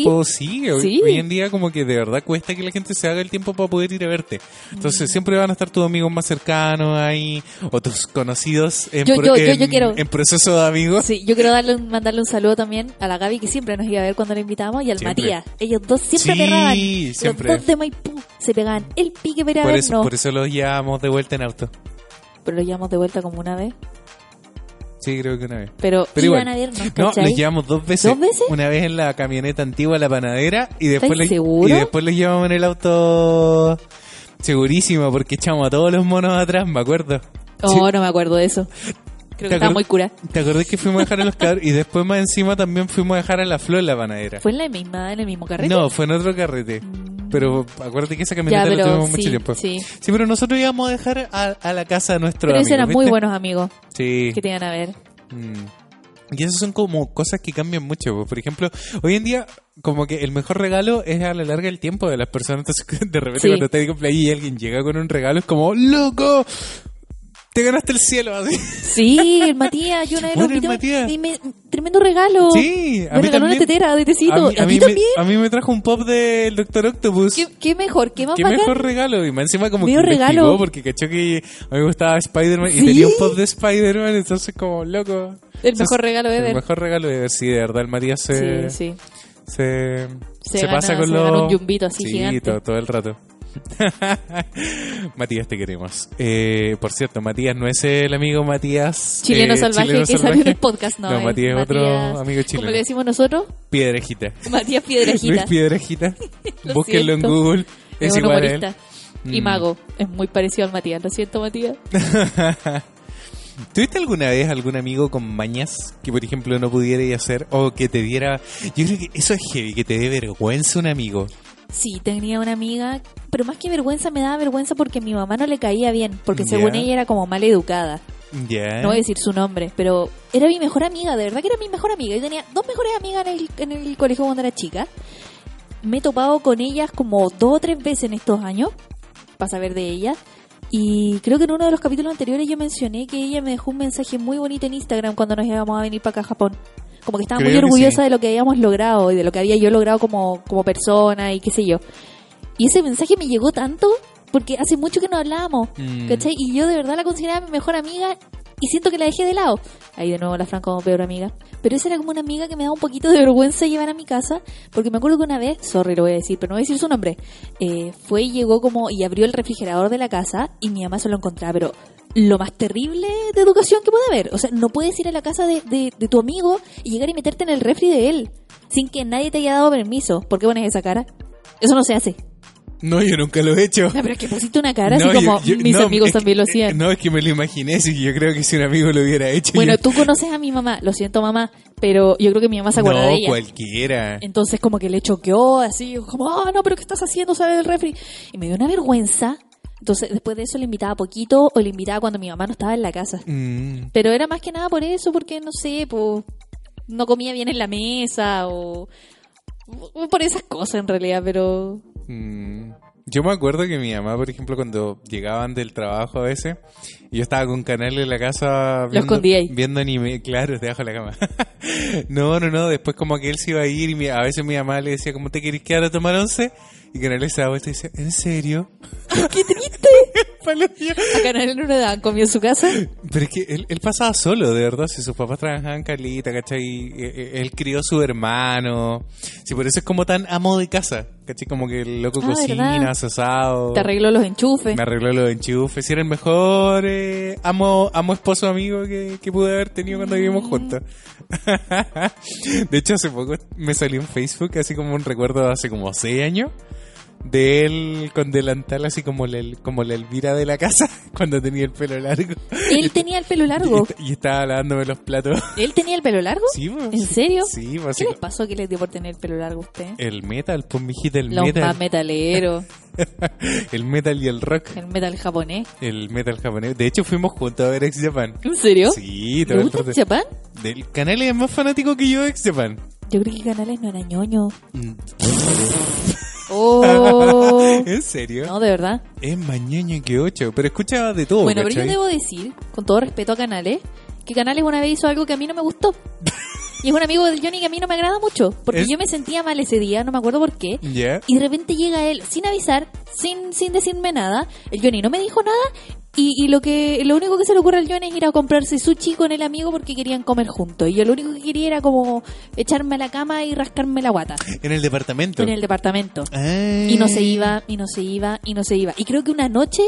menos. Sí, hoy, Sí. hoy en día como que de verdad cuesta que la gente se haga el tiempo para poder ir a verte. Entonces siempre van a estar tus amigos más cercanos ahí o tus conocidos en, Yo- pro- yo- yo- en- quiero- en proceso de amigos. Sí, yo quiero darle mandarle un saludo también a la Gaby que siempre nos iba a ver cuando la invitamos y al Siempre. Matías. Ellos dos siempre Sí, pegaban. siempre. Los dos de Maipú se pegaban el pique para Por vernos. eso, por eso los llevamos de vuelta en auto. Pero lo llevamos de vuelta como una vez. Sí, creo que una vez. Pero, Pero iban igual. a vernos, No, los llevamos dos veces. ¿Dos veces? Una vez en la camioneta antigua, la panadera, y después, ¿Estás lo- seguro? y después los llevamos en el auto segurísimo, porque echamos a todos los monos atrás, me acuerdo. Oh, Sí. no me acuerdo de eso. Creo ¿Te que estaba acuer- muy cura. ¿Te acordás que fuimos a dejar a los cabros? Y después más encima también fuimos a dejar a la flor en la panadera. ¿Fue en la misma, en el mismo carrete? No, fue en otro carrete. Pero acuérdate que esa Ya, camioneta la tuvimos sí, mucho tiempo. sí. Sí, pero nosotros íbamos a dejar a, a la casa de nuestro Pero ellos amigo. eran muy buenos amigos Sí. que te iban a ver. Mm. Y esas son como cosas que cambian mucho. pues. Por ejemplo, hoy en día, como que el mejor regalo es a la larga el tiempo de las personas. Entonces, de repente, Sí. cuando estás de cumpleaños y alguien llega con un regalo, es como, ¡loco! Te ganaste el cielo, así. Sí, el Matías, yo una vez lo Bueno, el invité Matías. y me, tremendo regalo. Sí, a me mí regaló una también. tetera de tecito. A mí, a ¿A mí ti me, también? a mí me trajo un pop del Doctor Octopus. ¿Qué, qué mejor, qué más Qué bacán. mejor regalo. Y más encima como Medio que regalo. porque cachó que a mí me gustaba Spider-Man y ¿Sí? tenía un pop de Spider-Man, entonces como loco. El Entonces, mejor regalo El ever. mejor regalo de ver, sí, de verdad, el Matías se, Sí, sí. se, Se se gana- pasa con se los... un yumbito así sí, gigante. todo, todo el rato. Matías, te queremos. Eh, por cierto, Matías no es el amigo Matías... Chileno eh, salvaje chileno que salió en salvaje. el podcast, no. No, es Matías es otro amigo chileno. Como le decimos nosotros, Piedrejita. Matías Piedrajita. Luis Piedrejita. Lo Búsquenlo en. Google. Es Es, igual a él. humorista. Y Mm. mago. Es muy parecido al Matías. Lo siento, Matías. ¿Tuviste alguna vez algún amigo con mañas que, por ejemplo, no pudiera ir a hacer o que te diera... Yo creo que eso es heavy, que te dé vergüenza un amigo. Sí, tenía una amiga, pero más que vergüenza me daba vergüenza porque mi mamá no le caía bien, porque según ella era como mal educada. No voy a decir su nombre, pero era mi mejor amiga, de verdad que era mi mejor amiga. Yo tenía dos mejores amigas en el, en el colegio cuando era chica. Me he topado con ellas como dos o tres veces en estos años para saber de ella. Y creo que en uno de los capítulos anteriores yo mencioné que ella me dejó un mensaje muy bonito en Instagram cuando nos íbamos a venir para acá a Japón. Como que estaba Creo muy orgullosa sí. de lo que habíamos logrado y de lo que había yo logrado como, como persona y qué sé yo. Y ese mensaje me llegó tanto porque hace mucho que no hablábamos, Mm. ¿cachai? Y yo de verdad la consideraba mi mejor amiga y siento que la dejé de lado. Ahí de nuevo la Fran como peor amiga. Pero esa era como una amiga que me daba un poquito de vergüenza llevar a mi casa, porque me acuerdo que una vez, sorry lo voy a decir, pero no voy a decir su nombre, eh, fue y llegó como y abrió el refrigerador de la casa y mi mamá se lo encontraba, pero lo más terrible de educación que puede haber. O sea, no puedes ir a la casa de, de- de tu amigo y llegar y meterte en el refri de él, sin que nadie te haya dado permiso. ¿Por qué pones esa cara? Eso no se hace. No, yo nunca lo he hecho. No, pero es que pusiste una cara No, así como yo- yo- mis no, amigos que- también lo hacían. No, es que me lo imaginé, sí, yo creo que si un amigo lo hubiera hecho... Bueno, yo- tú conoces a mi mamá, lo siento mamá, pero yo creo que mi mamá se acuerda No, de ella. cualquiera. Entonces como que le choqueó así, como, ah, no, pero ¿qué estás haciendo? Sale del refri. Y me dio una vergüenza. Entonces después de eso le invitaba poquito o le invitaba cuando mi mamá no estaba en la casa. Mm, Pero era más que nada por eso, porque no sé, pues no comía bien en la mesa o, o por esas cosas en realidad, pero mm. Yo me acuerdo que mi mamá, por ejemplo, cuando llegaban del trabajo a veces, yo estaba con canal en la casa viendo, ahí. viendo anime, claro, debajo de la cama. no, no, no, después como que él se iba a ir y a veces mi mamá le decía, ¿cómo te querés quedar a tomar once? Y Canales se da vuelta y dice, ¿en serio? ¡qué triste! A Canal no le daban comida en su casa. Pero es que él, él pasaba solo, de verdad. Si sus papás trabajaban calita, ¿cachai? Eh, eh, Él crió su hermano. Si por eso es como tan amo de casa, ¿cachai? Como que el loco Ah, cocina, hace asado. Te arregló los enchufes. Me arregló los enchufes. Y era el mejor eh, amo, amo esposo amigo que, que pude haber tenido cuando vivimos Mm. juntos. de hecho, hace poco me salió en Facebook así como un recuerdo de hace como 6 años. De él con delantal así como la, como la Elvira de la casa cuando tenía el pelo largo. Él tenía el pelo largo. Y, y estaba lavándome los platos. ¿Él tenía el pelo largo? Sí, pues. ¿En serio? Sí, pues, ¿Qué les pasó que les dio por tener el pelo largo a usted? El metal, pues mijita, el Los metal. más metaleros. el metal y el rock. El metal japonés. El metal japonés. De hecho, fuimos juntos a ver Ex Japan. ¿En serio? Sí, ¿Le todo el gusta rato. Japan? Del canal es más fanático que yo Ex Japan. Yo creo que Canales no era ñoño. Oh. ¿En serio? No, de verdad. Es más ñoño que ocho, pero escuchaba de todo. Bueno, pero yo debo decir, con todo respeto a Canales, que Canales una vez hizo algo que a mí no me gustó. Y es un amigo de Johnny que a mí no me agrada mucho. Porque Es- yo me sentía mal ese día, no me acuerdo por qué. Y de repente llega él sin avisar, sin, sin decirme nada. El Johnny no me dijo nada. Y, y lo que lo único que se le ocurre al Johnny es ir a comprarse sushi con el amigo porque querían comer juntos. Y yo lo único que quería era como echarme a la cama y rascarme la guata En el departamento. en el departamento. Y no se iba, y no se iba, y no se iba. Y creo que una noche,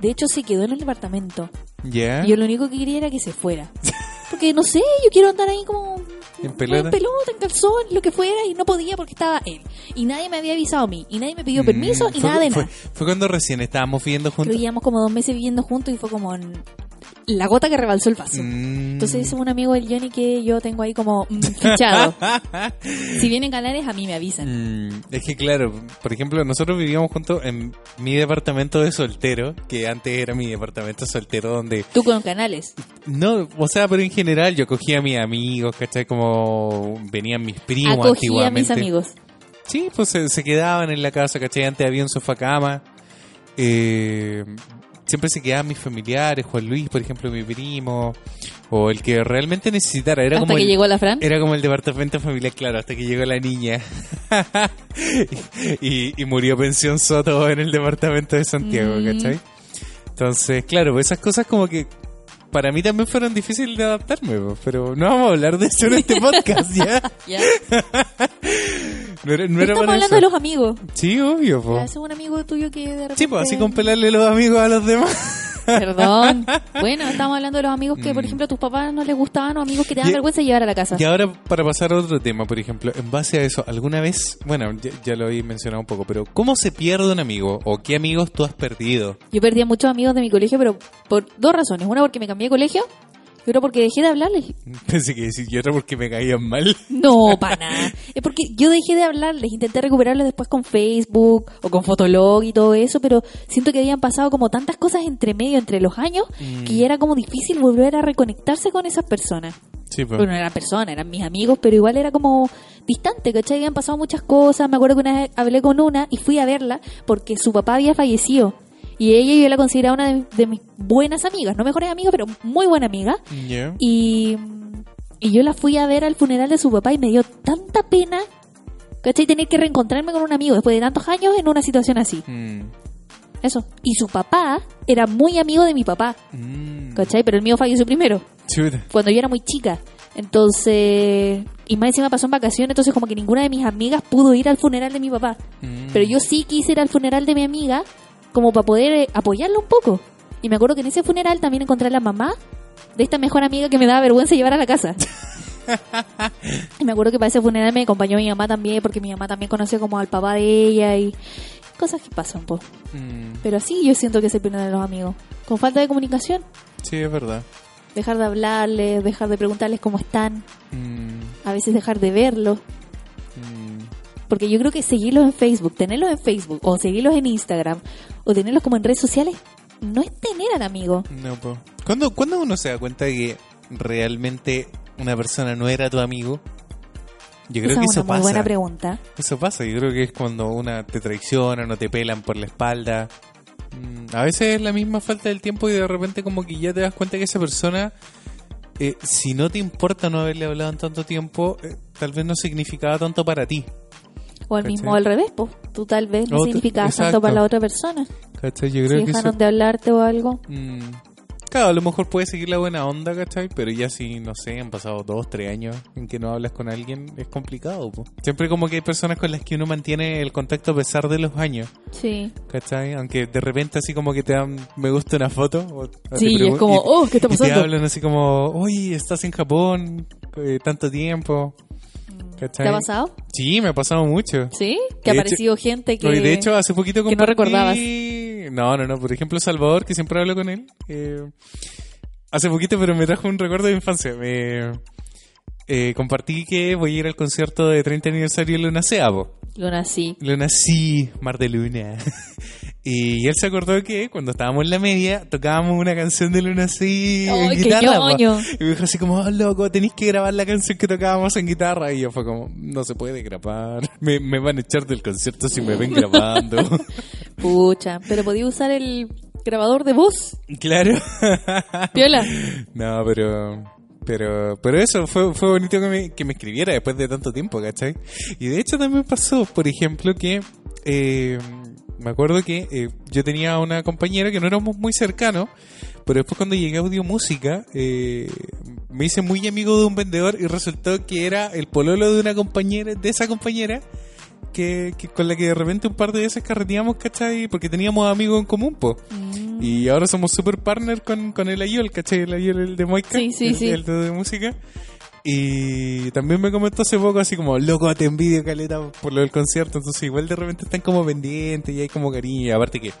de hecho, se quedó en el departamento. Ya. Y yo lo único que quería era que se fuera. Porque no sé, yo quiero andar ahí como En pelota. en pelota, en calzón, lo que fuera, y no podía porque estaba él. Y nadie me había avisado a mí, y nadie me pidió permiso, Mm, y fue- nada de fue, nada. Fue cuando recién estábamos viviendo juntos. llevamos como dos meses viviendo juntos y fue como la gota que rebalsó el vaso. Mm. Entonces es un amigo del Johnny que yo tengo ahí como mm, fichado. si vienen canales, a mí me avisan. Mm, es que claro, por ejemplo, nosotros vivíamos juntos en mi departamento de soltero, que antes era mi departamento soltero donde Tú con canales. no, o sea, pero en general yo cogía a mis amigos, ¿cachai? Como venían mis primos Acogí a antiguamente. mis amigos. Sí, pues se, se quedaban en la casa, ¿cachai? Antes había un sofá cama. Eh, siempre se quedaban mis familiares, Juan Luis, por ejemplo, mi primo, o el que realmente necesitara. Era Hasta como que el- llegó la Fran. Era como el departamento familiar, claro, hasta que llegó la niña. y, y murió pensión Soto en el departamento de Santiago, Mm. ¿cachai? Entonces, claro, pues esas cosas como que para mí también fueron difíciles de adaptarme, pues, pero no vamos a hablar de eso en este podcast, ¿ya? Ya. No era, no era Estamos hablando eso. de los amigos. Sí, obvio, ese es un amigo tuyo que de repente... Sí, pues así con pelarle los amigos a los demás. Perdón. Bueno, estamos hablando de los amigos que, por Mm. ejemplo, a tus papás no les gustaban o amigos que te dan Y- vergüenza llevar a la casa. Y ahora, para pasar a otro tema, por ejemplo, en base a eso, ¿alguna vez, bueno, ya, ya lo habéis mencionado un poco, pero ¿cómo se pierde un amigo? ¿O qué amigos tú has perdido? Yo perdí a muchos amigos de mi colegio, pero por dos razones. Una porque me cambié de colegio y otra porque dejé de hablarles. Pensé que decir, y otra porque me caían mal. No, para nada. Es porque yo dejé de hablarles, intenté recuperarles después con Facebook o con Fotolog y todo eso, pero siento que habían pasado como tantas cosas entre medio, entre los años, Mm. que ya era como difícil volver a reconectarse con esas personas. Sí, pues. Bueno, no eran personas, eran mis amigos, pero igual era como distante, ¿cachai? Habían pasado muchas cosas. Me acuerdo que una vez hablé con una y fui a verla porque su papá había fallecido. Y ella yo la consideraba una de, de mis buenas amigas, no mejores amigas, pero muy buena amiga. Y, y yo la fui a ver al funeral de su papá y me dio tanta pena, ¿cachai? Tener que reencontrarme con un amigo después de tantos años en una situación así. Mm. Eso. Y su papá era muy amigo de mi papá, Mm. ¿cachai? Pero el mío falleció primero Chuta. cuando yo era muy chica. Entonces, y más encima pasó en vacaciones, entonces como que ninguna de mis amigas pudo ir al funeral de mi papá. Mm. Pero yo sí quise ir al funeral de mi amiga como para poder eh, apoyarla un poco. Y me acuerdo que en ese funeral también encontré a la mamá de esta mejor amiga que me daba vergüenza llevar a la casa. y me acuerdo que para ese funeral me acompañó mi mamá también, porque mi mamá también conoció como al papá de ella y cosas que pasan, pues. Mm. Pero así yo siento que se pierden los amigos. Con falta de comunicación, Sí, es verdad. dejar de hablarles, dejar de preguntarles cómo están, Mm. a veces dejar de verlos. Mm. Porque yo creo que seguirlos en Facebook, tenerlos en Facebook, o seguirlos en Instagram, o tenerlos como en redes sociales, no es tener al amigo. No, po. ¿Cuándo, ¿Cuándo uno se da cuenta de que realmente una persona no era tu amigo? Yo creo Esa que es eso una muy pasa. buena pregunta. Eso pasa, yo creo que es cuando una te traiciona, no te pelan por la espalda. Mm, A veces es la misma falta del tiempo y de repente como que ya te das cuenta que esa persona, eh, si no te importa no haberle hablado en tanto tiempo, eh, tal vez no significaba tanto para ti. O al ¿Cachai? mismo al revés, pues. Tú tal vez no O tú- significabas tanto para la otra persona. ¿Cachai? Yo Si creo que eso... dejaron de hablarte o algo. Mm, Claro, a lo mejor puedes seguir la buena onda, ¿cachai? Pero ya si, no sé, han pasado dos, tres años en que no hablas con alguien, es complicado, po. Siempre como que hay personas con las que uno mantiene el contacto a pesar de los años. Sí. ¿Cachai? Aunque de repente así como que te dan me gusta una foto. O, Sí, y es como, y- oh, ¿qué está y te pasando? hablan así como, oye, estás en Japón eh, tanto tiempo. ¿Cachai? ¿Te ha pasado? Sí, me ha pasado mucho. Sí. Que ha aparecido gente que... De hecho, hace poquito que no compartí... recordabas. No, no, no. Por ejemplo, Salvador, que siempre hablo con él. eh, hace poquito, pero me trajo un recuerdo de infancia. Me, eh, compartí que voy a ir al concierto de 30 aniversario de Luna Sea, po. Luna sí. Luna sí, Mar de Luna. y él se acordó que cuando estábamos en la media tocábamos una canción de Luna sí en ¡Ay, qué guitarra. Y me dijo así como, oh, loco, tenéis que grabar la canción que tocábamos en guitarra. Y yo fue como, no se puede grabar. Me, me van a echar del concierto si me ven grabando. Pucha. Pero podía usar el grabador de voz. claro. Piola. no, pero... Pero, pero eso fue, fue bonito que me, que me escribiera después de tanto tiempo, ¿cachai? Y de hecho también pasó, por ejemplo, que eh, me acuerdo que eh, yo tenía una compañera que no éramos muy cercanos, pero después cuando llegué a Audio Música, eh, me hice muy amigo de un vendedor y resultó que era el pololo de una compañera, de esa compañera, que, que con la que de repente un par de veces carreteamos, ¿cachai? Porque teníamos amigos en común, po. Mm. Y ahora somos super partner con, con el Ayol, ¿cachai? El Ayol, el de Moica. Sí, sí, el, sí. el de música. Y también me comentó hace poco así como, loco, te envidio, Caleta, por lo del concierto. Entonces igual de repente están como pendientes y hay como cariño. Aparte que, yo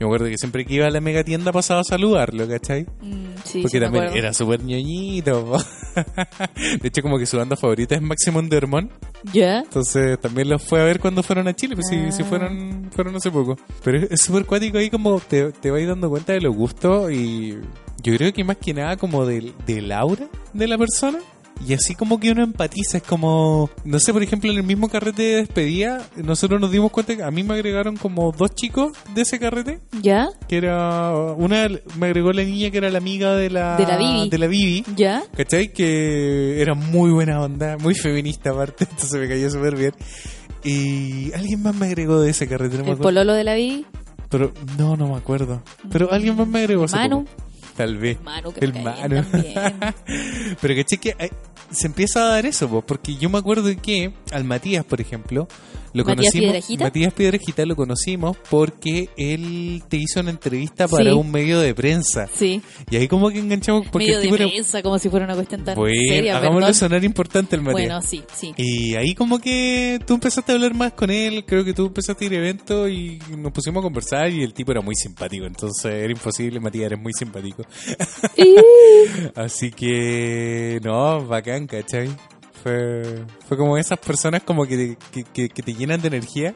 me acuerdo que siempre que iba a la mega tienda pasaba a saludarlo, ¿cachai? Mm, sí, Porque sí también era súper ñoñito. de hecho, como que su banda favorita es Maximum de Hermón. ¿Ya? Entonces también los fue a ver cuando fueron a Chile, pues Ah. si, si fueron fueron hace poco. Pero es- súper cuático ahí como te, te vas dando cuenta de los gustos y yo creo que más que nada como del, del aura de la persona. Y así como que uno empatiza, es como, no sé, por ejemplo, en el mismo carrete de despedida, nosotros nos dimos cuenta que a mí me agregaron como dos chicos de ese carrete, ¿Ya? que era, una me agregó la niña que era la amiga de la, De la Bibi. de la Bibi, ¿Ya? ¿cachai? Que era muy buena onda, muy feminista aparte, entonces me cayó súper bien. Y alguien más me agregó de ese carrete, no El pololo de la vi. Pero no, no me acuerdo. Pero alguien más me agregó. Manu. Tal vez. Manu, que El Manu. Pero que cheque, eh, se empieza a dar eso, po, porque yo me acuerdo que al Matías, por ejemplo, lo ¿Matías conocimos. Matías Piedrahita lo conocimos porque él te hizo una entrevista para Sí. un medio de prensa. Sí. Y ahí como que enganchamos porque Medio de era- prensa, como si fuera una cuestión tan Bueno, seria, hagámoslo perdón. sonar importante el Matías. Bueno, sí, sí. Y ahí como que tú empezaste a hablar más con él, creo que tú empezaste a ir a eventos y nos pusimos a conversar y el tipo era muy simpático, entonces era imposible, Matías, eres muy simpático. Así que, no, bacán, ¿cachai? Fue, fue como esas personas como que te, que, que- que te llenan de energía,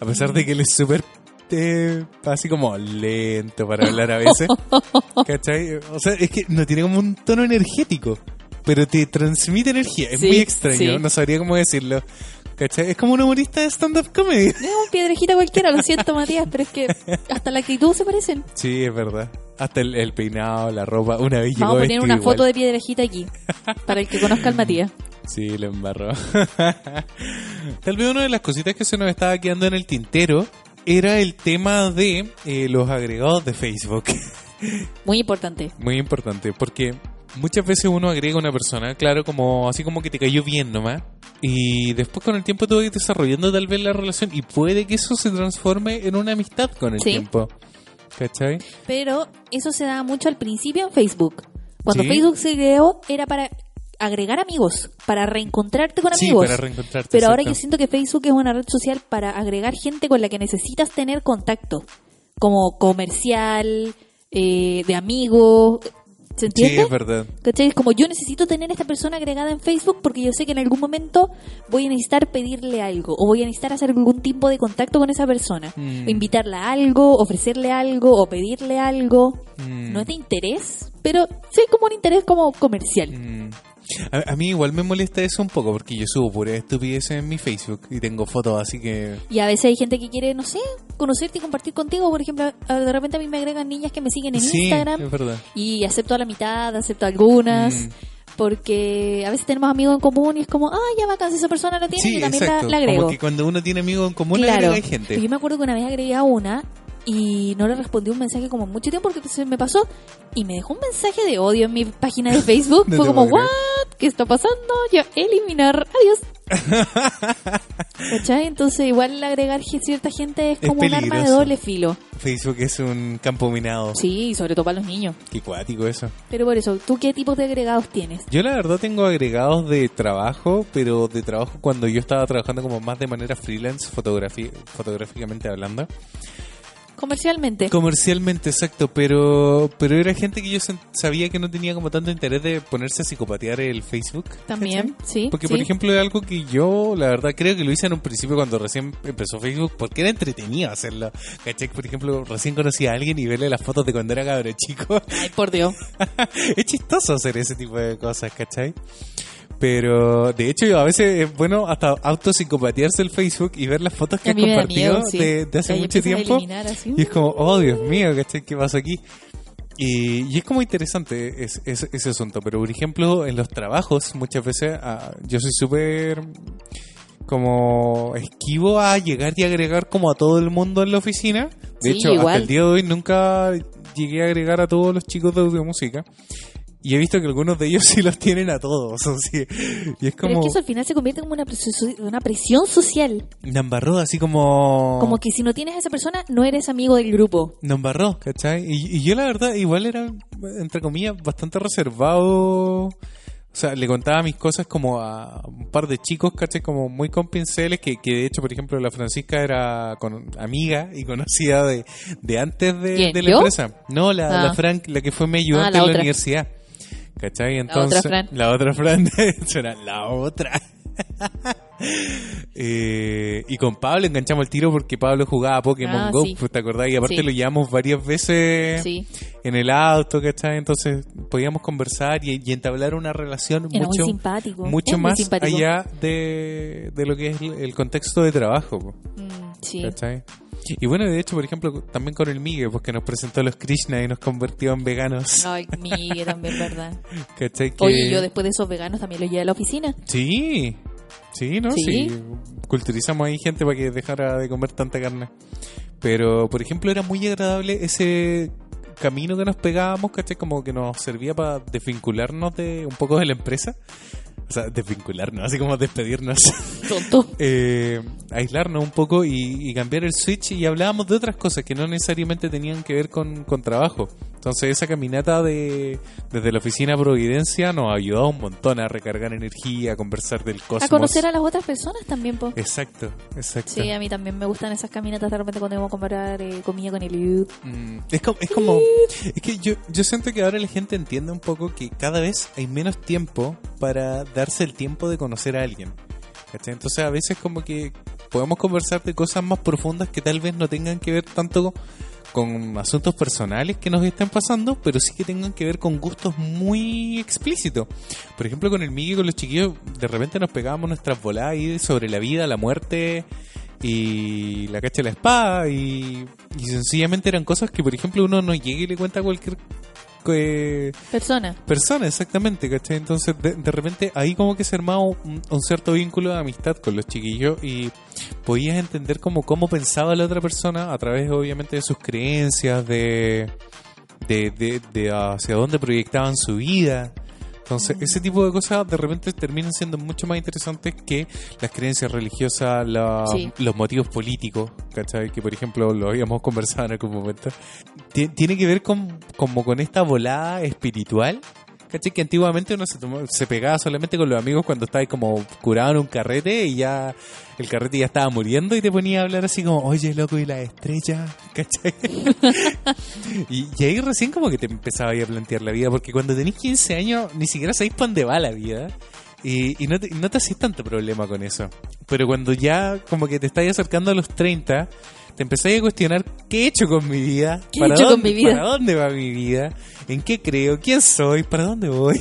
a pesar de que él es súper, eh, así como lento para hablar a veces, ¿cachai? O sea, es que no tiene como un tono energético, pero te transmite energía, es Sí, muy extraño, sí. no sabría cómo decirlo. ¿Cachai? Es como un humorista de stand-up comedy. Es un piedrejita cualquiera, lo siento, Matías, pero es que hasta la actitud se parecen. Sí, es verdad. Hasta el, el peinado, la ropa. Una vez Vamos a poner una igual. foto de piedrejita aquí, para el que conozca al Matías. Sí, lo embarró. Tal vez una de las cositas que se nos estaba quedando en el tintero era el tema de eh, los agregados de Facebook. Muy importante. Muy importante, porque muchas veces uno agrega a una persona, claro, como así como que te cayó bien nomás, y después con el tiempo tú vas desarrollando tal vez la relación y puede que eso se transforme en una amistad con el Sí. tiempo. ¿Cachai? Pero eso se da mucho al principio en Facebook. Cuando Sí. Facebook se creó era para agregar amigos, para reencontrarte con Sí, amigos. para reencontrarte. Pero ahora yo siento que Facebook es una red social para agregar gente con la que necesitas tener contacto, como comercial, eh, de amigo, ¿se Sí, entiende? es verdad. ¿Cachai? Es como yo necesito tener a esta persona agregada en Facebook porque yo sé que en algún momento voy a necesitar pedirle algo o voy a necesitar hacer algún tipo de contacto con esa persona. Mm. O invitarla a algo, ofrecerle algo o pedirle algo. Mm. No es de interés, pero sí como un interés como comercial. Mm. A, a mí igual me molesta eso un poco porque yo subo pura estupidez en mi Facebook y tengo fotos así que... Y a veces hay gente que quiere, no sé, conocerte y compartir contigo. Por ejemplo, de repente a mí me agregan niñas que me siguen en sí, Instagram es verdad. y acepto a la mitad, acepto algunas. Mm. Porque a veces tenemos amigos en común y es como, ah, ya si esa persona lo tiene, Sí, yo también la, la agrego. Como que cuando uno tiene amigos en común, Claro. agrega gente. Yo me acuerdo que una vez agregué a una y no le respondí un mensaje como mucho tiempo porque se me pasó y me dejó un mensaje de odio en mi página de Facebook. No Fue como. ¿what? ¿Qué está pasando? Ya, eliminar. Adiós. ¿Cachai? Entonces, igual agregar cierta gente es Es como un arma de doble filo. Facebook es un campo minado. Sí, sobre todo para los niños. Qué cuático eso. Pero por eso, ¿tú qué tipos de agregados tienes? Yo la verdad tengo agregados de trabajo, pero de trabajo cuando yo estaba trabajando como más de manera freelance, fotográficamente hablando. Comercialmente. Comercialmente, exacto, pero pero era gente que yo sabía que no tenía como tanto interés de ponerse a psicopatear el Facebook. También, sí. Porque, sí. por ejemplo, es algo que yo, la verdad, creo que lo hice en un principio cuando recién empezó Facebook, porque era entretenido hacerlo. ¿Cachai? Por ejemplo, recién conocí a alguien y verle las fotos de cuando era cabrón chico. Ay, por Dios. es chistoso hacer ese tipo de cosas, ¿cachai? Pero de hecho a veces es bueno hasta autopsicopatearse el Facebook y ver las fotos que has compartido miedo, sí. de, de hace mucho tiempo. Y es como, oh Dios mío. ¿Qué pasó aquí? Y, y es como interesante es- es- ese asunto. Pero por ejemplo, en los trabajos muchas veces ah, yo soy súper como esquivo a llegar y agregar como a todo el mundo en la oficina. De Sí, hecho, hasta igual. el día de hoy nunca llegué a agregar a todos los chicos de audiomúsica. Y he visto que algunos de ellos sí los tienen a todos. o sea, y es Pero es como que eso al final se convierte como una presión, una presión social. una embarró, así como... Como que si no tienes a esa persona, no eres amigo del grupo. Nos embarró, ¿cachai? Y, y yo la verdad igual era, entre comillas, bastante reservado. O sea, le contaba mis cosas como a un par de chicos, ¿cachai? Como muy con pinceles, que, que de hecho, por ejemplo, la Francisca era con, amiga y conocida de, de antes de, ¿Quién, de la yo? empresa. No, la, Ah. la Frank, la que fue mi ayudante Ah, la en la otra. universidad. ¿Cachai? otra Entonces. La otra Fran. Eso era la otra. Eh, y con Pablo enganchamos el tiro porque Pablo jugaba a Pokémon Ah, Go, sí. ¿te acordás? Y aparte Sí. lo llevamos varias veces Sí. en el auto, ¿cachai? Entonces podíamos conversar y, y entablar una relación Era mucho, simpático. mucho más simpático. allá de, de lo que es el el contexto de trabajo. Mm, sí. ¿Cachai? Y bueno, de hecho, por ejemplo, también con el Migue, pues que nos presentó a los Krishna y nos convirtió en veganos. Ay, Migue también, ¿verdad? ¿Cachai? Que- Oye, yo después de esos veganos también los llevé a la oficina. Sí, sí, ¿no? Sí. Sí. Culturizamos ahí gente para que dejara de comer tanta carne. Pero, por ejemplo, era muy agradable ese camino que nos pegábamos, ¿cachai? Como que nos servía para desvincularnos de un poco de la empresa. O sea, desvincularnos, así como despedirnos. Tonto. eh, aislarnos un poco y, y cambiar el switch y hablábamos de otras cosas que no necesariamente tenían que ver con, con trabajo. Entonces esa caminata de, desde la oficina Providencia nos ayudó un montón a recargar energía, a conversar del cosmos. A conocer a las otras personas también, po. Exacto, exacto. Sí, a mí también me gustan esas caminatas de repente cuando vamos a comprar eh, comida con el. Mm, es como, es como es que yo, yo siento que ahora la gente entiende un poco que cada vez hay menos tiempo para darse el tiempo de conocer a alguien. Entonces a veces como que podemos conversar de cosas más profundas que tal vez no tengan que ver tanto con asuntos personales que nos estén pasando, pero sí que tengan que ver con gustos muy explícitos. Por ejemplo, con el Miguel y con los chiquillos, de repente nos pegábamos nuestras voladas ahí sobre la vida, la muerte y la cacha de la espada y, y sencillamente eran cosas que, por ejemplo, uno no llega y le cuenta a cualquier eh, Persona. persona, exactamente, ¿cachai? Entonces, de, de repente, ahí como que se armaba un, un cierto vínculo de amistad con los chiquillos y podías entender como cómo pensaba la otra persona a través, obviamente, de sus creencias, de, de, de, de hacia dónde proyectaban su vida. Entonces, ese tipo de cosas de repente terminan siendo mucho más interesantes que las creencias religiosas, la- Sí. los motivos políticos, ¿cachai? Que, por ejemplo, lo habíamos conversado en algún momento. Ti- Tiene que ver con, como con esta volada espiritual, ¿cachai? Que antiguamente uno se, tomó- se pegaba solamente con los amigos cuando estaba ahí como curado en un carrete y ya el carrete ya estaba muriendo y te ponía a hablar así como, oye, loco, y la estrella, ¿cachai? y, y ahí recién como que te empezaba a plantear la vida, porque cuando tenés 15 años ni siquiera sabéis para dónde va la vida. Y, y no te, no te haces tanto problema con eso. Pero cuando ya como que te estás acercando a los 30, te empezáis a cuestionar qué he hecho con mi vida, ¿Qué he hecho con mi vida? para dónde va mi vida, en qué creo, quién soy, para dónde voy.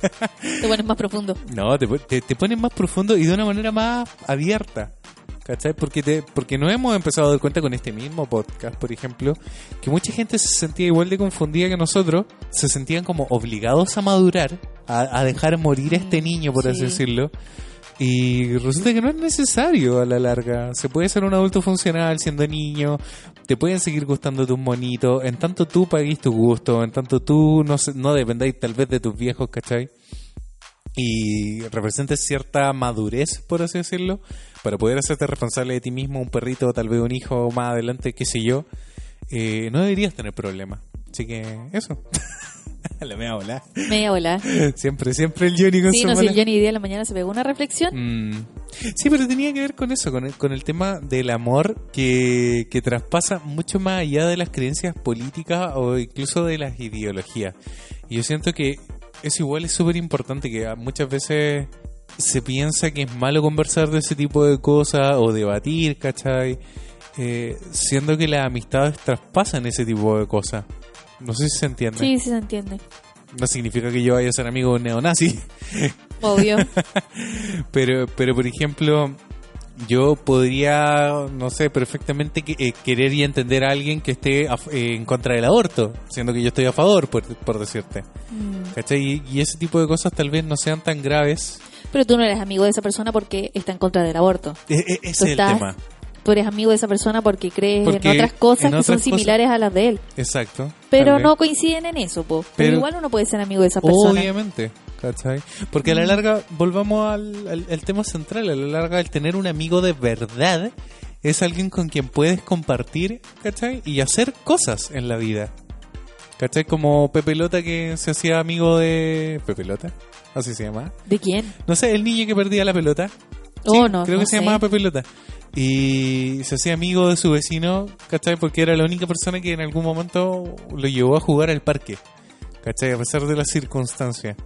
Te pones más profundo. No, te, te, te pones más profundo y de una manera más abierta. ¿Cachai? Porque, te, porque nos hemos empezado a dar cuenta con este mismo podcast, por ejemplo, que mucha gente se sentía igual de confundida que nosotros, se sentían como obligados a madurar, a, a dejar morir a este Mm, niño, por así sí. decirlo. Y resulta que no es necesario a la larga. Se puede ser un adulto funcional siendo niño, te pueden seguir gustando tus monitos, en tanto tú pagues tu gusto, en tanto tú no, no dependáis tal vez de tus viejos, ¿cachai? y representes cierta madurez, por así decirlo, para poder hacerte responsable de ti mismo, un perrito, tal vez un hijo más adelante, qué sé yo, eh, no deberías tener problemas. Así que eso. La mea bola. Media. Siempre, siempre el Johnny con Sí, su no sé, bola. Johnny hoy día en la mañana se pegó una reflexión. Mm. Sí, pero tenía que ver con eso, con el, con el tema del amor que, que traspasa mucho más allá de las creencias políticas o incluso de las ideologías. Y yo siento que eso igual es súper importante, que muchas veces se piensa que es malo conversar de ese tipo de cosas o debatir, ¿cachai? Eh, siendo que las amistades traspasan ese tipo de cosas. No sé si se entiende. Sí, sí se entiende. No significa que yo vaya a ser amigo de un neonazi. Obvio. Pero, pero por ejemplo, yo podría, no sé, perfectamente que- eh, querer y entender a alguien que esté a eh, en contra del aborto, siendo que yo estoy a favor, por, por decirte. Mm. ¿Cachai? Y, y ese tipo de cosas tal vez no sean tan graves. Pero tú no eres amigo de esa persona porque está en contra del aborto. E- e- ese Tú es el estás- tema. Tú eres amigo de esa persona porque crees Porque en otras cosas en que otras son cosas- similares a las de él. Exacto. Pero no coinciden en eso, po. Pero, Pero- igual uno puede ser amigo de esa persona. Obviamente, ¿cachai? Porque a la larga, volvamos al, al- al tema central, a la larga el tener un amigo de verdad es alguien con quien puedes compartir, ¿cachai? Y hacer cosas en la vida. ¿Cachai? Como Pepe Lota que se hacía amigo de... ¿Pepe Lota? Así se llama. ¿De quién? No sé, el niño que perdía la pelota. Oh, Sí, no. Creo no que se llamaba Pepe Lota. Y se hacía amigo de su vecino, ¿cachai? Porque era la única persona que en algún momento lo llevó a jugar al parque, ¿cachai? A pesar de las circunstancias.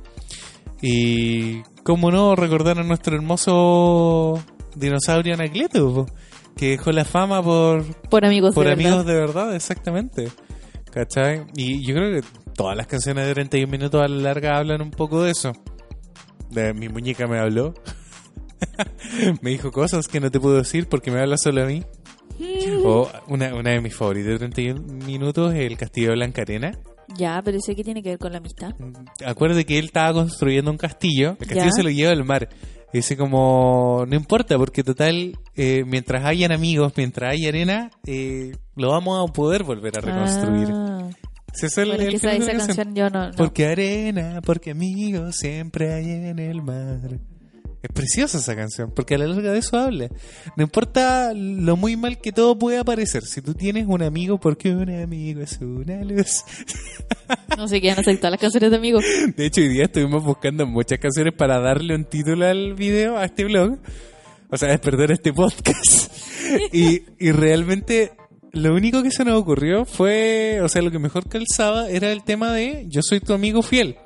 Y, ¿cómo no recordar a nuestro hermoso dinosaurio Anacleto? Que dejó la fama por, Por amigos por de amigos verdad. de verdad, exactamente. ¿cachai? Y yo creo que todas las canciones de 31 minutos a la larga hablan un poco de eso. De mi muñeca me habló. me dijo cosas que no te puedo decir porque me habla solo a mí. O una, una de mis favoritas de 31 minutos es el Castillo de Blanca Arena. Ya, pero sé que tiene que ver con la amistad. Acuérdate que él estaba construyendo un castillo. El castillo Ya. se lo lleva al mar. Y dice como, no importa, porque total, eh, mientras hayan amigos, mientras haya arena, eh, lo vamos a poder volver a reconstruir. Ah, es el, el esa canción. canción yo no. no. Porque arena, porque amigos siempre hay en el mar. Es preciosa esa canción, porque a la larga de eso habla. No importa lo muy mal que todo pueda parecer, si tú tienes un amigo, porque un amigo es una luz. No sé qué van a hacer todas las canciones de amigos. De hecho, hoy día estuvimos buscando muchas canciones para darle un título al video, a este blog. O sea, es perder este podcast. y, y realmente lo único que se nos ocurrió fue, o sea, lo que mejor calzaba era el tema de yo soy tu amigo fiel.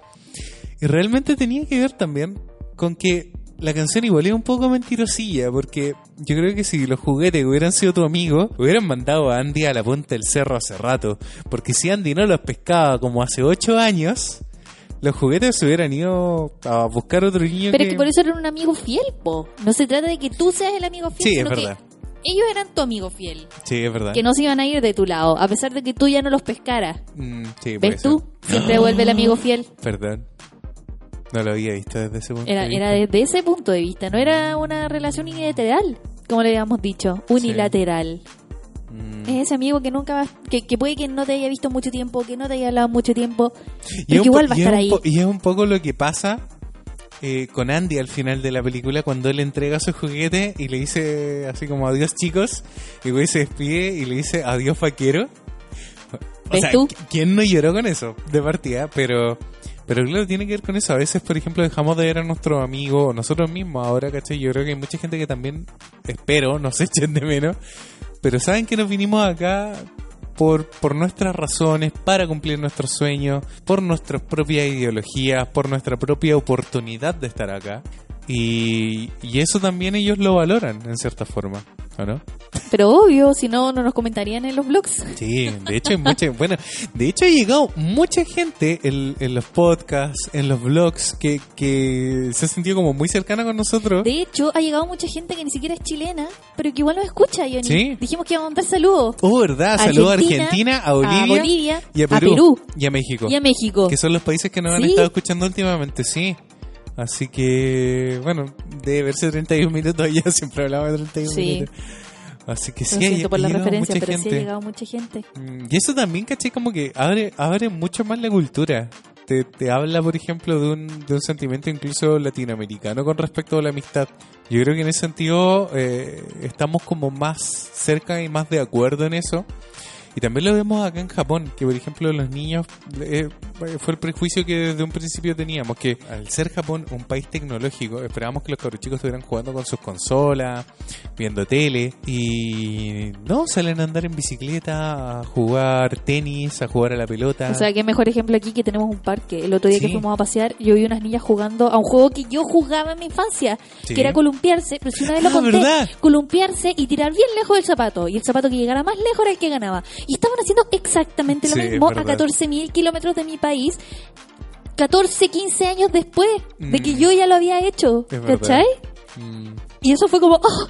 Y realmente tenía que ver también con que la canción igual es un poco mentirosilla, porque yo creo que si los juguetes hubieran sido tu amigo, hubieran mandado a Andy a la punta del cerro hace rato. Porque si Andy no los pescaba como hace ocho años, los juguetes se hubieran ido a buscar otro niño Pero que... es que por eso era un amigo fiel, po. No se trata de que tú seas el amigo fiel, Sí, es sino que verdad. ellos eran tu amigo fiel. Sí, es verdad. Que no se iban a ir de tu lado, a pesar de que tú ya no los pescaras. Mm, sí, ¿Ves tú? Siempre vuelve el amigo fiel. Perdón. No lo había visto desde ese punto Era, de vista. era desde ese punto de vista, no era una relación unilateral, como le habíamos dicho, unilateral. Mm. Es ese amigo que nunca va, que, que puede que no te haya visto mucho tiempo, que no te haya hablado mucho tiempo, Y que igual va a estar ahí. Y es un poco lo que pasa eh, con Andy al final de la película cuando él entrega su juguete y le dice así como adiós chicos y güey se despide y le dice adiós vaquero. O ¿Ves sea, tú? ¿qui- ¿quién no lloró con eso de partida? Pero pero claro, tiene que ver con eso. A veces, por ejemplo, dejamos de ver a nuestro amigo o nosotros mismos ahora, ¿cachai? Yo creo que hay mucha gente que también, espero, nos echen de menos. Pero saben que nos vinimos acá por, por nuestras razones, para cumplir nuestros sueños, por nuestras propias ideologías, por nuestra propia oportunidad de estar acá. Y, y eso también ellos lo valoran, en cierta forma, ¿o no? Pero obvio, si no, no nos comentarían en los blogs. Sí, de hecho hay mucha, bueno, de hecho ha llegado mucha gente en, en los podcasts, en los blogs, que, que se ha sentido como muy cercana con nosotros. De hecho, ha llegado mucha gente que ni siquiera es chilena, pero que igual nos escucha, Johnny. Sí. Dijimos que íbamos a mandar saludos. Oh, verdad, saludos a Argentina, a Bolivia, a Bolivia, y a a Perú, Perú. y a México. Y a México. que son los países que nos han Sí. estado escuchando últimamente, sí. Así que, bueno, debe verse 31 minutos ya, siempre hablamos de 31 Sí. minutos. Así que sí, Lo ha- siento por la llegado referencia, mucha pero sí ha llegado mucha gente. Mm, Y eso también, caché, como que abre, abre mucho más la cultura. Te, te habla, por ejemplo, de un, de un sentimiento incluso latinoamericano con respecto a la amistad. Yo creo que en ese sentido eh, estamos como más cerca y más de acuerdo en eso. Y también lo vemos acá en Japón, que por ejemplo los niños, eh, fue el prejuicio que desde un principio teníamos, que al ser Japón un país tecnológico, esperábamos que los cabros chicos estuvieran jugando con sus consolas, viendo tele, y no, salen a andar en bicicleta, a jugar tenis, a jugar a la pelota. O sea, qué mejor ejemplo aquí que tenemos un parque. El otro día Sí. que fuimos a pasear, yo vi unas niñas jugando a un juego que yo jugaba en mi infancia, Sí. que era columpiarse, pero si una vez lo Ah, conté, ¿verdad? columpiarse y tirar bien lejos del zapato, y el zapato que llegara más lejos era el que ganaba. Y estaban haciendo exactamente lo Sí, mismo a verdad. 14.000 kilómetros de mi país, 14, 15 años después de que Mm. yo ya lo había hecho, Es. ¿cachai? Mm. Y eso fue como, ¡oh!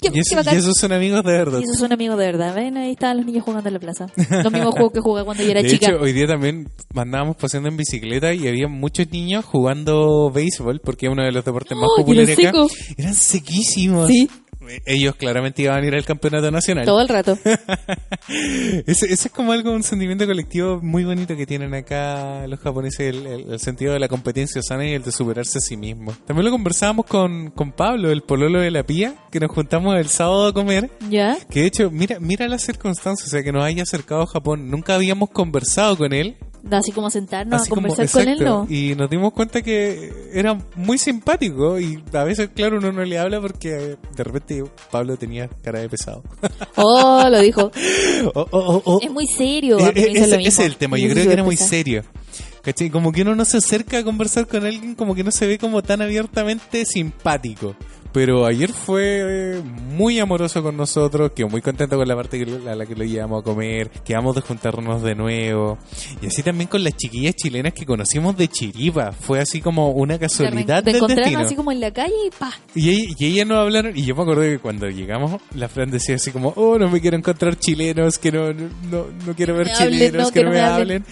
¡Qué, Y, qué eso- bacán! y esos son amigos de verdad. Y esos son amigos de verdad, ¿ven? Ahí estaban los niños jugando en la plaza. Los mismos juegos que jugaba cuando yo era de chica. hecho, hoy día también andábamos paseando en bicicleta y había muchos niños jugando béisbol, porque es uno de los deportes más ¡Oh, y populares acá. Eran sequísimos. Sí. Ellos claramente iban a ir al campeonato nacional. Todo el rato. Ese, ese es como algo, un sentimiento colectivo muy bonito que tienen acá los japoneses, el, el- el sentido de la competencia sana y el de superarse a sí mismo. También lo conversábamos con, con Pablo, el pololo de la pía, que nos juntamos el sábado a comer. ¿Ya? Que de hecho, mira, mira las circunstancias, o sea, que nos haya acercado a Japón. Nunca habíamos conversado con él. Así como sentarnos así a como- conversar con él, no. Y nos dimos cuenta que era muy simpático y a veces, claro, uno no le habla porque de repente Pablo tenía cara de pesado. Oh, lo dijo. Oh, oh, oh, oh. Es muy serio. Eh, eh, dicen ese, es el tema, yo creo que era muy serio. ¿Cachai? Como que uno no se acerca a conversar con alguien como que no se ve como tan abiertamente simpático. Pero ayer fue eh, muy amoroso con nosotros, quedó muy contento con la parte que- a la que lo llevamos a comer, quedamos de juntarnos de nuevo. Y así también con las chiquillas chilenas que conocimos de Chiripa. Fue así como una casualidad Te encontraron destino. así como en la calle y pa. Y, ella- y ellas nos hablaron, y yo me acuerdo que cuando llegamos, la Fran decía así como, oh, no me quiero encontrar chilenos, que no, no, no quiero ver hablen, chilenos, no, que, no me hablen. hablen.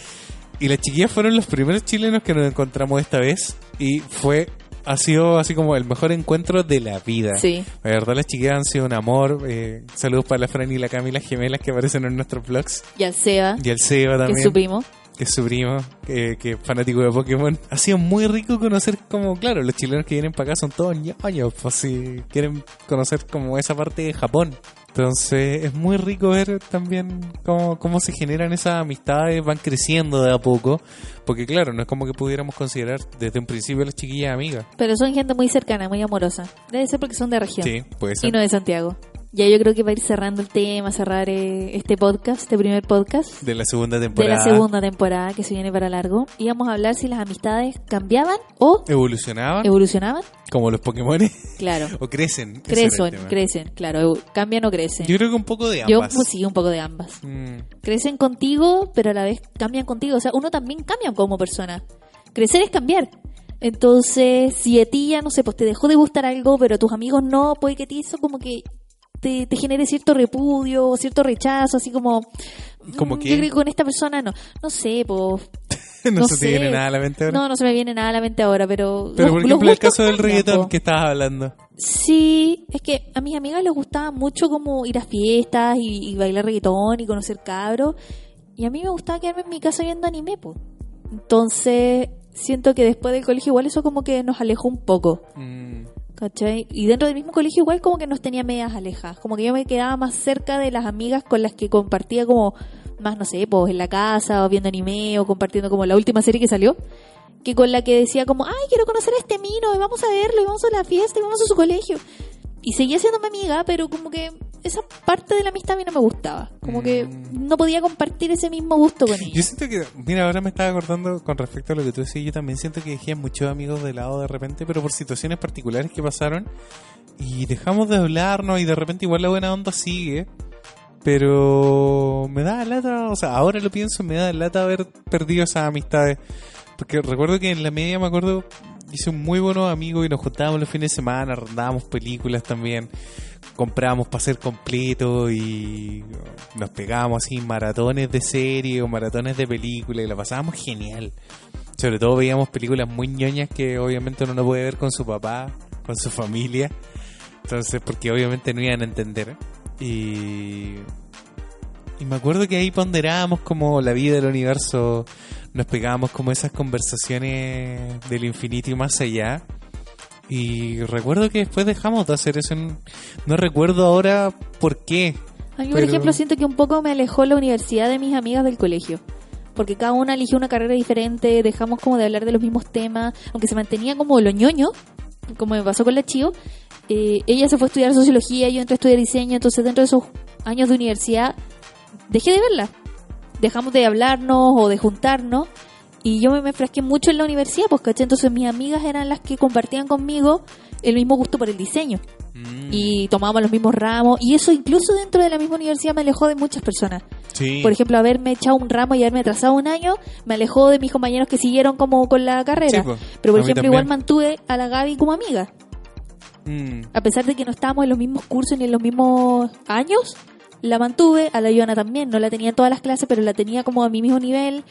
Y las chiquillas fueron los primeros chilenos que nos encontramos esta vez, y fue, ha sido así como el mejor encuentro de la vida. Sí. La verdad, las chiquillas han sido un amor. eh, saludos para la Fran y la Camila gemelas que aparecen en nuestros vlogs. Y al Seba, Y el Seba que también es su primo. que es su primo, que, que es fanático de Pokémon. Ha sido muy rico conocer como, claro, los chilenos que vienen para acá son todos ñoños, pues si quieren conocer como esa parte de Japón. Entonces es muy rico ver también cómo, cómo se generan esas amistades, van creciendo de a poco, porque claro, no es como que pudiéramos considerar desde un principio a las chiquillas amigas. Pero son gente muy cercana, muy amorosa. Debe ser porque son de región. Sí, puede ser. Y no de Santiago. Ya yo creo que para ir cerrando el tema, cerrar eh, este podcast, este primer podcast De la segunda de temporada. la segunda temporada que se viene para largo, íbamos a hablar si las amistades cambiaban o Evolucionaban evolucionaban. como los Pokémon Claro. o crecen. Crecen, crecen, claro, cambian o crecen. Yo creo que un poco de Yo ambas. pues, sí, un poco de ambas. Mm. Crecen contigo, pero a la vez cambian contigo. O sea, uno también cambia como persona. Crecer es cambiar. Entonces, si a ti ya, no sé, pues te dejó de gustar algo, pero a tus amigos no, puede que a ti eso como que te, te genere cierto repudio, o cierto rechazo, así como... ¿Cómo mm, qué? Yo creo que con esta persona no. No sé, pues... no, No se te viene nada a la mente ahora. No, no se me viene nada a la mente ahora, pero... Pero los- por ejemplo, el caso del reggaetón po. que estabas hablando. Sí, es que a mis amigas les gustaba mucho como ir a fiestas y, y bailar reggaetón y conocer cabros. Y a mí me gustaba quedarme en mi casa viendo anime, po. Entonces, siento que después del colegio igual eso como que nos alejó un poco, Mm, ¿cachai? Y dentro del mismo colegio igual como que nos tenía medias alejadas. Como que yo me quedaba más cerca de las amigas con las que compartía como más, no sé, pues en la casa o viendo anime o compartiendo como la última serie que salió. Que con la que decía como, ay, quiero conocer a este mino y vamos a verlo y vamos a la fiesta y vamos a su colegio. Y seguía siendo mi amiga, pero como que esa parte de la amistad a mí no me gustaba. Como que Mm. no podía compartir ese mismo gusto con Yo ella. siento que, mira, ahora me estaba acordando con respecto a lo que tú decías, yo también siento que dejé a muchos amigos de lado de repente, pero por situaciones particulares que pasaron y dejamos de hablarnos y de repente igual la buena onda sigue, pero me da lata, o sea, ahora lo pienso, me da lata haber perdido esas amistades, porque recuerdo que en la media me acuerdo hice un muy buenos amigos y nos juntábamos los fines de semana, arrendábamos películas también, comprábamos para ser completo y nos pegábamos así maratones de serie o maratones de películas y la pasábamos genial. Sobre todo veíamos películas muy ñoñas que obviamente uno no puede ver con su papá, con su familia. Entonces, porque obviamente no iban a entender. Y, y me acuerdo que ahí ponderábamos como la vida del universo, nos pegábamos como esas conversaciones del infinito y más allá. Y recuerdo que después dejamos de hacer eso. en- No recuerdo ahora por qué. A mí, por ejemplo, siento que un poco me alejó la universidad de mis amigas del colegio. Porque cada una eligió una carrera diferente, dejamos como de hablar de los mismos temas, aunque se mantenía como lo ñoño, como me pasó con la Chio. eh, ella se fue a estudiar sociología, yo entré a estudiar diseño, entonces dentro de esos años de universidad dejé de verla. Dejamos de hablarnos o de juntarnos y yo me, me frasqué mucho en la universidad, pues, ¿cachai? Entonces mis amigas eran las que compartían conmigo el mismo gusto por el diseño Mm, y tomábamos los mismos ramos y eso incluso dentro de la misma universidad me alejó de muchas personas. sí. Por ejemplo, haberme echado un ramo y haberme atrasado un año me alejó de mis compañeros que siguieron como con la carrera. Sí, po. Pero por A ejemplo, igual mantuve a la Gaby como amiga. Mm, A pesar de que no estábamos en los mismos cursos ni en los mismos años, la mantuve. A la Joana también, no la tenía en todas las clases, pero la tenía como a mi mismo nivel.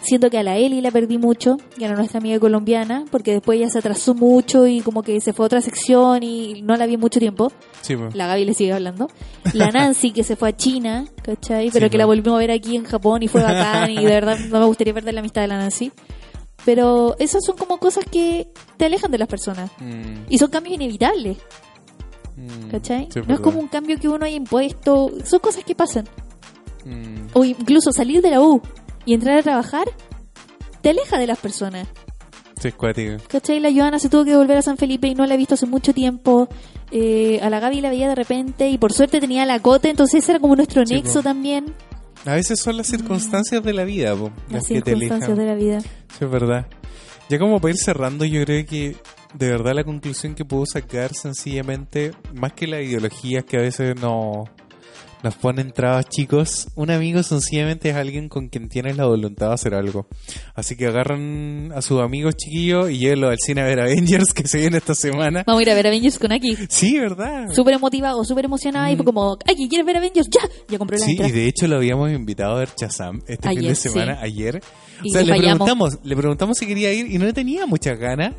Siento que a la Eli la perdí mucho, que era nuestra amiga colombiana, porque después ella se atrasó mucho y como que se fue a otra sección y no la vi mucho tiempo. sí, po. La Gaby le sigue hablando. La Nancy, que se fue a China, ¿cachai? Pero Sí, que la ¿no? volvimos a ver aquí en Japón y fue bacán y de verdad no me gustaría perder la amistad de la Nancy. Pero esas son como cosas que te alejan de las personas. Mm, Y son cambios inevitables, mm, ¿cachai? sí, no es como un cambio que uno haya impuesto. Son cosas que pasan. Mm, O incluso salir de la U y entrar a trabajar te aleja de las personas. sí, es cuático. ¿Cachai? La Joana se tuvo que volver a San Felipe y no la he visto hace mucho tiempo. Eh, a la Gaby la veía de repente y por suerte tenía la cote, entonces ese era como nuestro Sí, nexo po. también. A veces son las circunstancias de la vida, po, Las las que te circunstancias alejan. de la vida. Sí, es verdad. Ya como para ir cerrando, yo creo que de verdad la conclusión que puedo sacar sencillamente, más que las ideologías que a veces no, nos ponen trabas chicos, un amigo sencillamente es alguien con quien tienes la voluntad de hacer algo. Así que agarran a sus amigos chiquillos y llévenlo al cine a ver Avengers que se viene esta semana. Vamos a ir a ver Avengers con Aki. Sí, ¿verdad? Súper emotivado, súper emocionada y fue como, Aki, ¿quieres ver Avengers? Ya, ya compré la Sí, entrada. y de hecho lo habíamos invitado a ver Chazam este fin Ayer, de semana, sí. ayer. Y o sea, le le preguntamos, le preguntamos si quería ir y no tenía muchas ganas.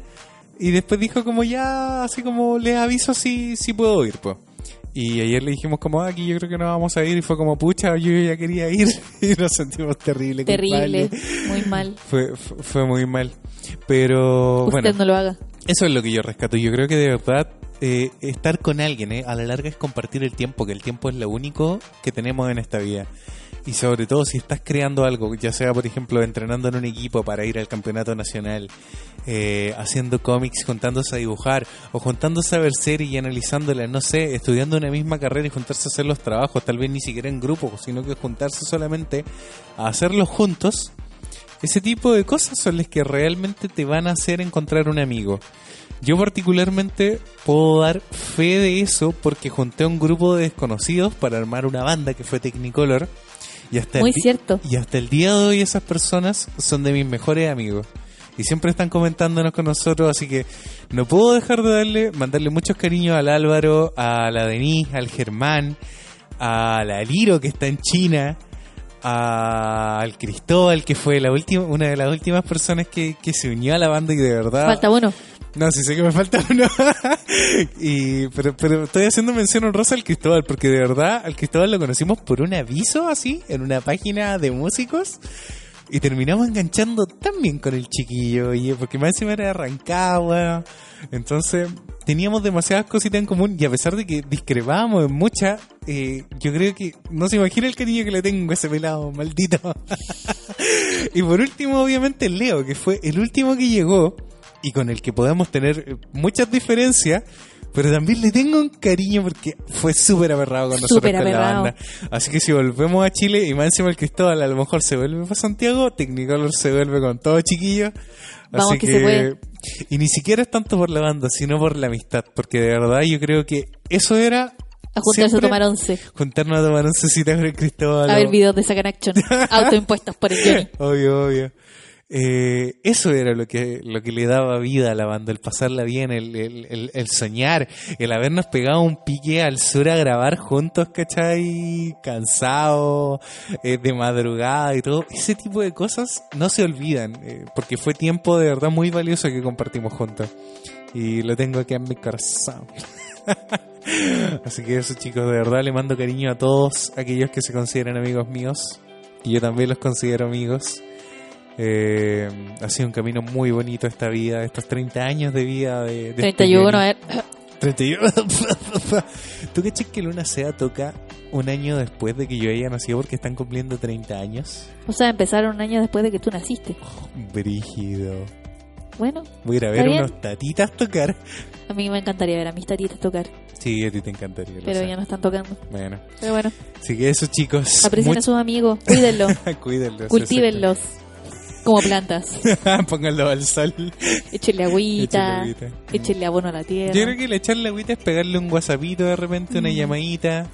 Y después dijo como ya, así como les aviso si, si puedo ir, pues. Y ayer le dijimos como, "Ah, aquí yo creo que no vamos a ir. Y fue como, pucha, yo ya quería ir. y nos sentimos terrible. Terrible, muy mal. Fue, fue, fue muy mal. Pero Usted bueno, no lo haga. eso es lo que yo rescato. Yo creo que de verdad eh, estar con alguien eh, a la larga es compartir el tiempo, que el tiempo es lo único que tenemos en esta vida. Y sobre todo si estás creando algo, ya sea por ejemplo entrenando en un equipo para ir al campeonato nacional, eh, haciendo cómics, juntándose a dibujar, o juntándose a ver series y analizándolas, no sé, estudiando una misma carrera y juntarse a hacer los trabajos, tal vez ni siquiera en grupo, sino que juntarse solamente a hacerlos juntos, ese tipo de cosas son las que realmente te van a hacer encontrar un amigo. Yo particularmente puedo dar fe de eso porque junté a un grupo de desconocidos para armar una banda que fue Technicolor. Y hasta, Muy el cierto. y hasta el día de hoy esas personas son de mis mejores amigos. Y siempre están comentándonos con nosotros, así que no puedo dejar de darle, mandarle muchos cariños al Álvaro, a la Denise, al Germán, a la Liro que está en China, a- al Cristóbal que fue la última, una de las últimas personas que, que se unió a la banda y de verdad Falta uno. No, sí sé que me falta uno. y, pero, pero estoy haciendo mención honrosa al Cristóbal, porque de verdad al Cristóbal lo conocimos por un aviso así, en una página de músicos. Y terminamos enganchando tan bien con el chiquillo, oye, porque más encima era Rancagua. Entonces, teníamos demasiadas cositas en común y a pesar de que discrepábamos en muchas, eh, yo creo que no se imagina el cariño que le tengo a ese pelado, maldito. y por último, obviamente, Leo, que fue el último que llegó y con el que podemos tener eh, muchas diferencias, pero también le tengo un cariño porque fue súper aberrado con nosotros con la banda. Así que si volvemos a Chile y más encima el Cristóbal a lo mejor se vuelve para Santiago, Technicolor se vuelve con todo chiquillo. Vamos Así que se puede. Y ni siquiera es tanto por la banda, sino por la amistad, porque de verdad yo creo que eso era A juntarse a tomar once. juntarnos a tomar un cecita con el Cristóbal. A ver videos de Sacan Action. Autoimpuestos por el Johnny. Obvio, obvio. Eh, eso era lo que, lo que le daba vida a la banda, el pasarla bien, el, el, el- soñar, el habernos pegado un pique al sur a grabar juntos, ¿cachai? Cansados, eh, de madrugada y todo. Ese tipo de cosas no se olvidan, eh, porque fue tiempo de verdad muy valioso que compartimos juntos. Y lo tengo aquí en mi corazón. Así que eso chicos, de verdad le mando cariño a todos aquellos que se consideran amigos míos. Y yo también los considero amigos. Eh, ha sido un camino muy bonito esta vida, estos 30 años de vida de... de este 31, a Johnny. ver. 31. ¿Tú crees que Luna Sea toca un año después de que yo haya nacido porque están cumpliendo 30 años? O sea, empezaron un año después de que tú naciste. Brígido. Bueno, Voy a ir a ver bien. unos tatitas tocar. a mí me encantaría ver a mis tatitas tocar, Sí, a ti te encantaría. pero ya no están tocando. Bueno, Pero bueno, así que eso chicos. aprecien a sus amigos, cuídenlos, Cuídenlos. cultívenlos como plantas. Pónganlo al sol. Échenle Échenle agüita, échenle abono a la tierra. Yo creo que el echarle agüita es pegarle un whatsappito de repente, una Mm. llamadita,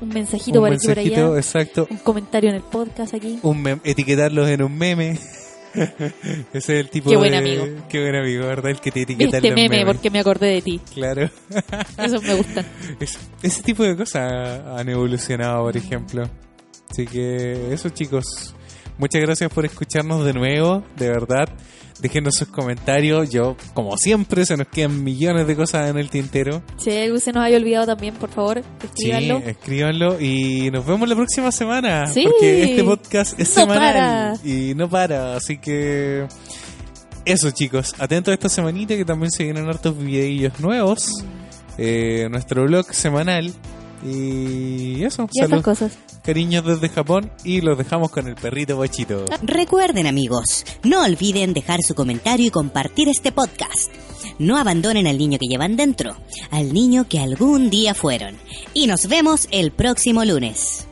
Un mensajito un por aquí por mensajito, allá. exacto, Un comentario en el podcast aquí. un etiquetarlos en un meme. Ese es el tipo Qué buen de... amigo. Qué buen amigo, ¿verdad? El que te etiqueta Este meme memes. porque me acordé de ti. Claro. Esos me gustan. Es- ese tipo de cosas han evolucionado, por ejemplo. Así que eso, chicos. Muchas gracias por escucharnos de nuevo, de verdad. Déjenos sus comentarios. Yo, como siempre, se nos quedan millones de cosas en el tintero. Si algo se nos haya olvidado también, por favor, escríbanlo. Sí, escríbanlo y nos vemos la próxima semana. Sí. Porque este podcast es No semanal para. y no para. Así que eso, chicos. Atentos a esta semanita que también se vienen hartos videillos nuevos. Eh, nuestro blog semanal. Y eso, y cosas. cariños desde Japón y los dejamos con el perrito bochito. Recuerden amigos, no olviden dejar su comentario y compartir este podcast. No abandonen al niño que llevan dentro, al niño que algún día fueron. Y nos vemos el próximo lunes.